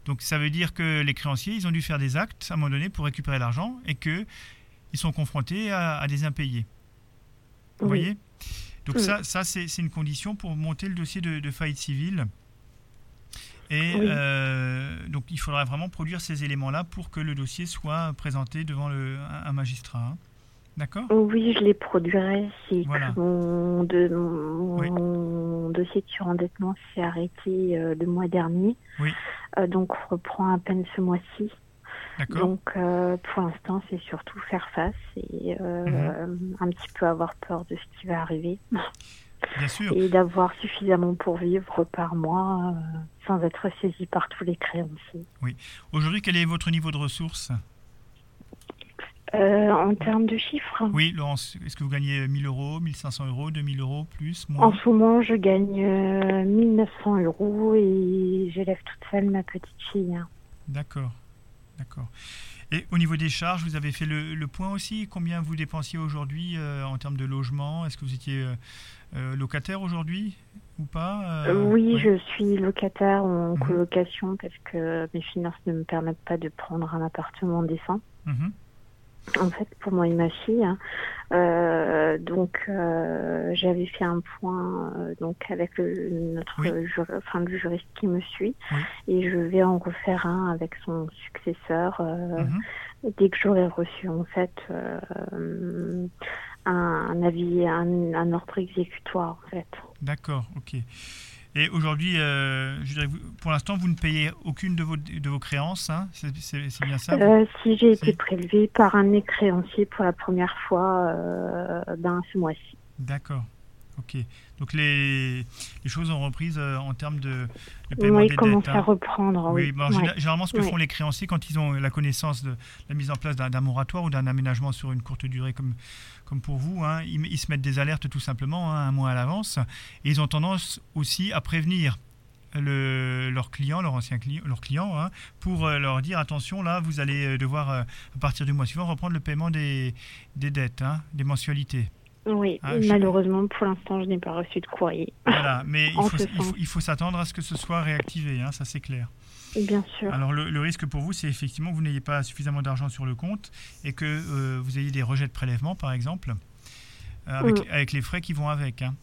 Donc ça veut dire que les créanciers, ils ont dû faire des actes à un moment donné pour récupérer l'argent et que ils sont confrontés à, à des impayés. Vous Oui. voyez? Donc Oui. ça, ça c'est une condition pour monter le dossier de, de faillite civile. Et euh, donc il faudra vraiment produire ces éléments-là pour que le dossier soit présenté devant le, un, magistrat. D'accord Oui, je les produirai si mon, de, mon dossier de surendettement s'est arrêté euh, le mois dernier. Oui. Euh, donc on reprend à peine ce mois-ci. Donc euh, pour l'instant, c'est surtout faire face et mhm. un petit peu avoir peur de ce qui va arriver. Bien sûr. Et d'avoir suffisamment pour vivre par mois sans être saisi par tous les créanciers. Oui. Aujourd'hui, quel est votre niveau de ressources? Euh, en termes de chiffres Oui, Laurence, est-ce que vous gagnez 1000 euros, 1500 euros, 2000 euros, plus, moins En ce moment, je gagne 1900 euh, euros et j'élève toute seule ma petite fille. D'accord, d'accord. Et au niveau des charges, vous avez fait le, point aussi Combien vous dépensiez aujourd'hui euh, en termes de logement? Est-ce que vous étiez locataire aujourd'hui ou pas oui, je suis locataire en mhm. colocation parce que mes finances ne me permettent pas de prendre un appartement décent. Mhm en fait pour moi et ma fille. Hein. Euh, donc euh, j'avais fait un point euh, donc avec le, notre enfin le juriste qui me suit et je vais en refaire un avec son successeur mhm. dès que j'aurai reçu en fait un, avis un, un, ordre exécutoire en fait. D'accord, ok. Et aujourd'hui, euh, pour l'instant, vous ne payez aucune de vos, de vos créances, hein c'est bien ça euh, Si j'ai été prélevé par un créancier pour la première fois euh, ben, ce mois-ci. D'accord. Ok. Donc les, les, choses ont repris en termes de, de paiement oui, des dettes. à hein. reprendre. Oui. Généralement, ce que font les créanciers quand ils ont la connaissance de la mise en place d'un moratoire ou d'un aménagement sur une courte durée comme, comme pour vous, hein, ils, se mettent des alertes tout simplement hein, un mois à l'avance et ils ont tendance aussi à prévenir le, leurs clients, leurs anciens clients, leurs clients, hein, pour euh, leur dire attention, là, vous allez euh, devoir, euh, à partir du mois suivant, reprendre le paiement des, des dettes, des mensualités. Oui, ah, malheureusement, pour l'instant, je n'ai pas reçu de courrier. Voilà, mais il faut, s'attendre à ce que ce soit réactivé, ça c'est clair. Bien sûr. Alors le, risque pour vous, c'est effectivement que vous n'ayez pas suffisamment d'argent sur le compte et que euh, vous ayez des rejets de prélèvement, par exemple, euh, avec, mm. avec, les frais qui vont avec. Hein.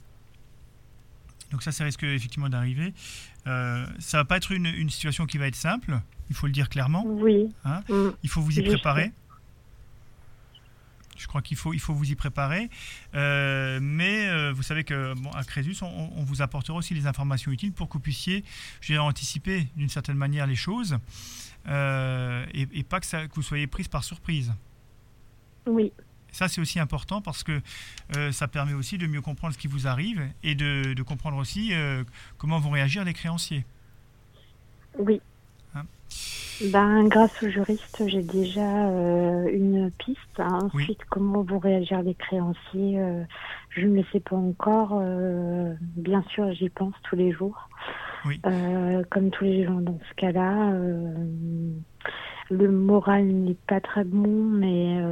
Donc ça, ça risque effectivement d'arriver. Euh, ça va pas être une, une, situation qui va être simple, il faut le dire clairement. Oui. Hein. Mm. Il faut vous y préparer. Je crois qu'il faut, il faut vous y préparer. Euh, mais euh, vous savez que bon, à Crésus, on, vous apportera aussi les informations utiles pour que vous puissiez je anticiper d'une certaine manière les choses euh, et, pas que, ça, que vous soyez prise par surprise. Oui. Ça, c'est aussi important parce que ça permet aussi de mieux comprendre ce qui vous arrive et de, de comprendre aussi comment vont réagir les créanciers. Oui. Hein ben, grâce au juriste, j'ai déjà euh, une piste. Ensuite, comment vont réagir les créanciers euh, Je ne le sais pas encore. Euh, bien sûr, j'y pense tous les jours. comme tous les gens dans ce cas-là. le moral n'est pas très bon, mais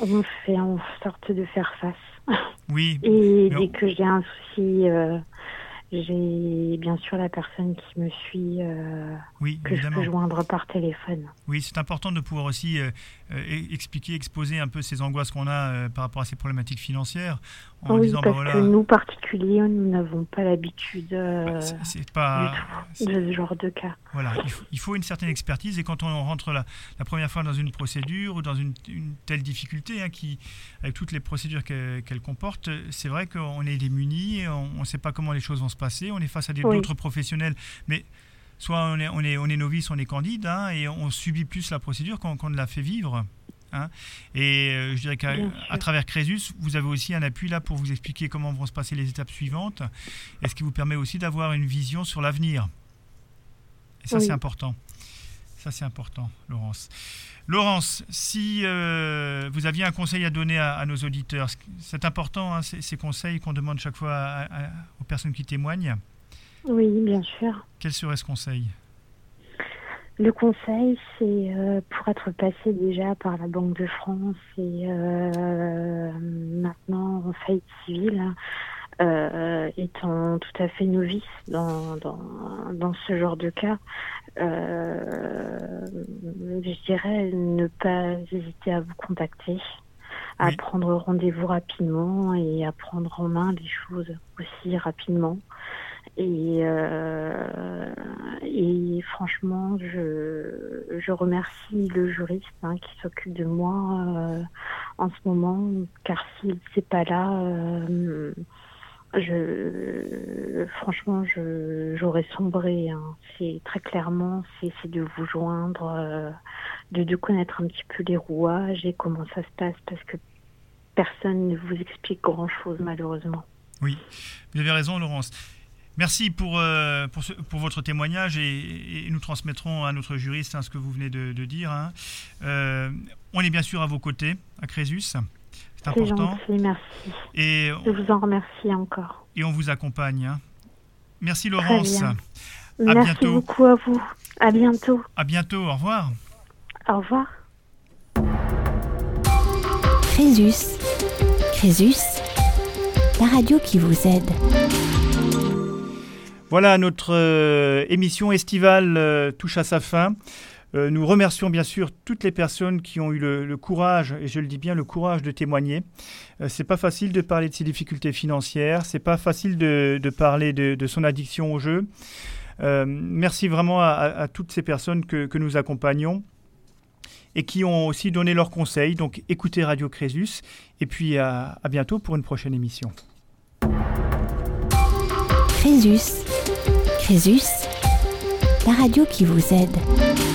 on fait en sorte de faire face. Oui. Et dès que j'ai un souci j'ai bien sûr la personne qui me suit euh, que je peux joindre par téléphone. Oui, c'est important de pouvoir aussi euh, expliquer, exposer un peu ces angoisses qu'on a par rapport à ces problématiques financières. En oui, disant, bah, parce que nous particuliers, nous n'avons pas l'habitude bah, pas... de ce genre de cas. Voilà, il faut, une certaine expertise et quand on rentre la, la première fois dans une procédure ou dans une, telle difficulté, hein, qui, avec toutes les procédures qu'elle comporte, c'est vrai qu'on est démunis, on ne sait pas comment les choses vont se on est face à d'autres professionnels, mais soit on est, on est, on est novice, on est candide, hein, et on subit plus la procédure qu'on qu l'a fait vivre. Hein. Et euh, je dirais qu'à travers Crésus, vous avez aussi un appui là pour vous expliquer comment vont se passer les étapes suivantes, et ce qui vous permet aussi d'avoir une vision sur l'avenir. Et ça, c'est important. Ça, c'est important, Laurence. Laurence, si euh, vous aviez un conseil à donner à, nos auditeurs, c'est important, hein, ces, conseils qu'on demande chaque fois aux personnes qui témoignent. Oui, bien sûr. Quel serait ce conseil? Le conseil, c'est euh, pour être passé déjà par la Banque de France et euh, maintenant en faillite civile, hein, euh, étant tout à fait novice dans, dans, dans ce genre de cas, je dirais ne pas hésiter à vous contacter, à prendre rendez-vous rapidement et à prendre en main les choses aussi rapidement. Et euh, franchement, je, je remercie le juriste hein, qui s'occupe de moi euh, en ce moment, car s'il n'est pas là, euh, je, franchement, j'aurais sombré. Hein. C'est très clairement, c'est de vous joindre, de, de connaître un petit peu les rouages et comment ça se passe, parce que personne ne vous explique grand-chose malheureusement. Oui, vous avez raison, Laurence. Merci pour, euh, pour, pour, votre témoignage et, nous transmettrons à notre juriste hein, ce que vous venez de, dire. Hein. Euh, on est bien sûr à vos côtés, à Crésus. C'est important. Gentil, merci. Et Je vous en remercie encore. Et on vous accompagne. Hein. Merci Laurence. À merci bientôt. beaucoup à vous. À bientôt. À bientôt. Au revoir. Au revoir. Crésus. Crésus, la radio qui vous aide. Voilà, notre euh, émission estivale euh, touche à sa fin. Euh, nous remercions bien sûr toutes les personnes qui ont eu le, courage, et je le dis bien, le courage de témoigner. c'est pas facile de parler de ses difficultés financières, c'est pas facile de, parler de, son addiction au jeu. merci vraiment à, toutes ces personnes que, nous accompagnons et qui ont aussi donné leurs conseils. Donc écoutez Radio Crésus et puis à, à bientôt pour une prochaine émission. Crésus. Crésus, la radio qui vous aide.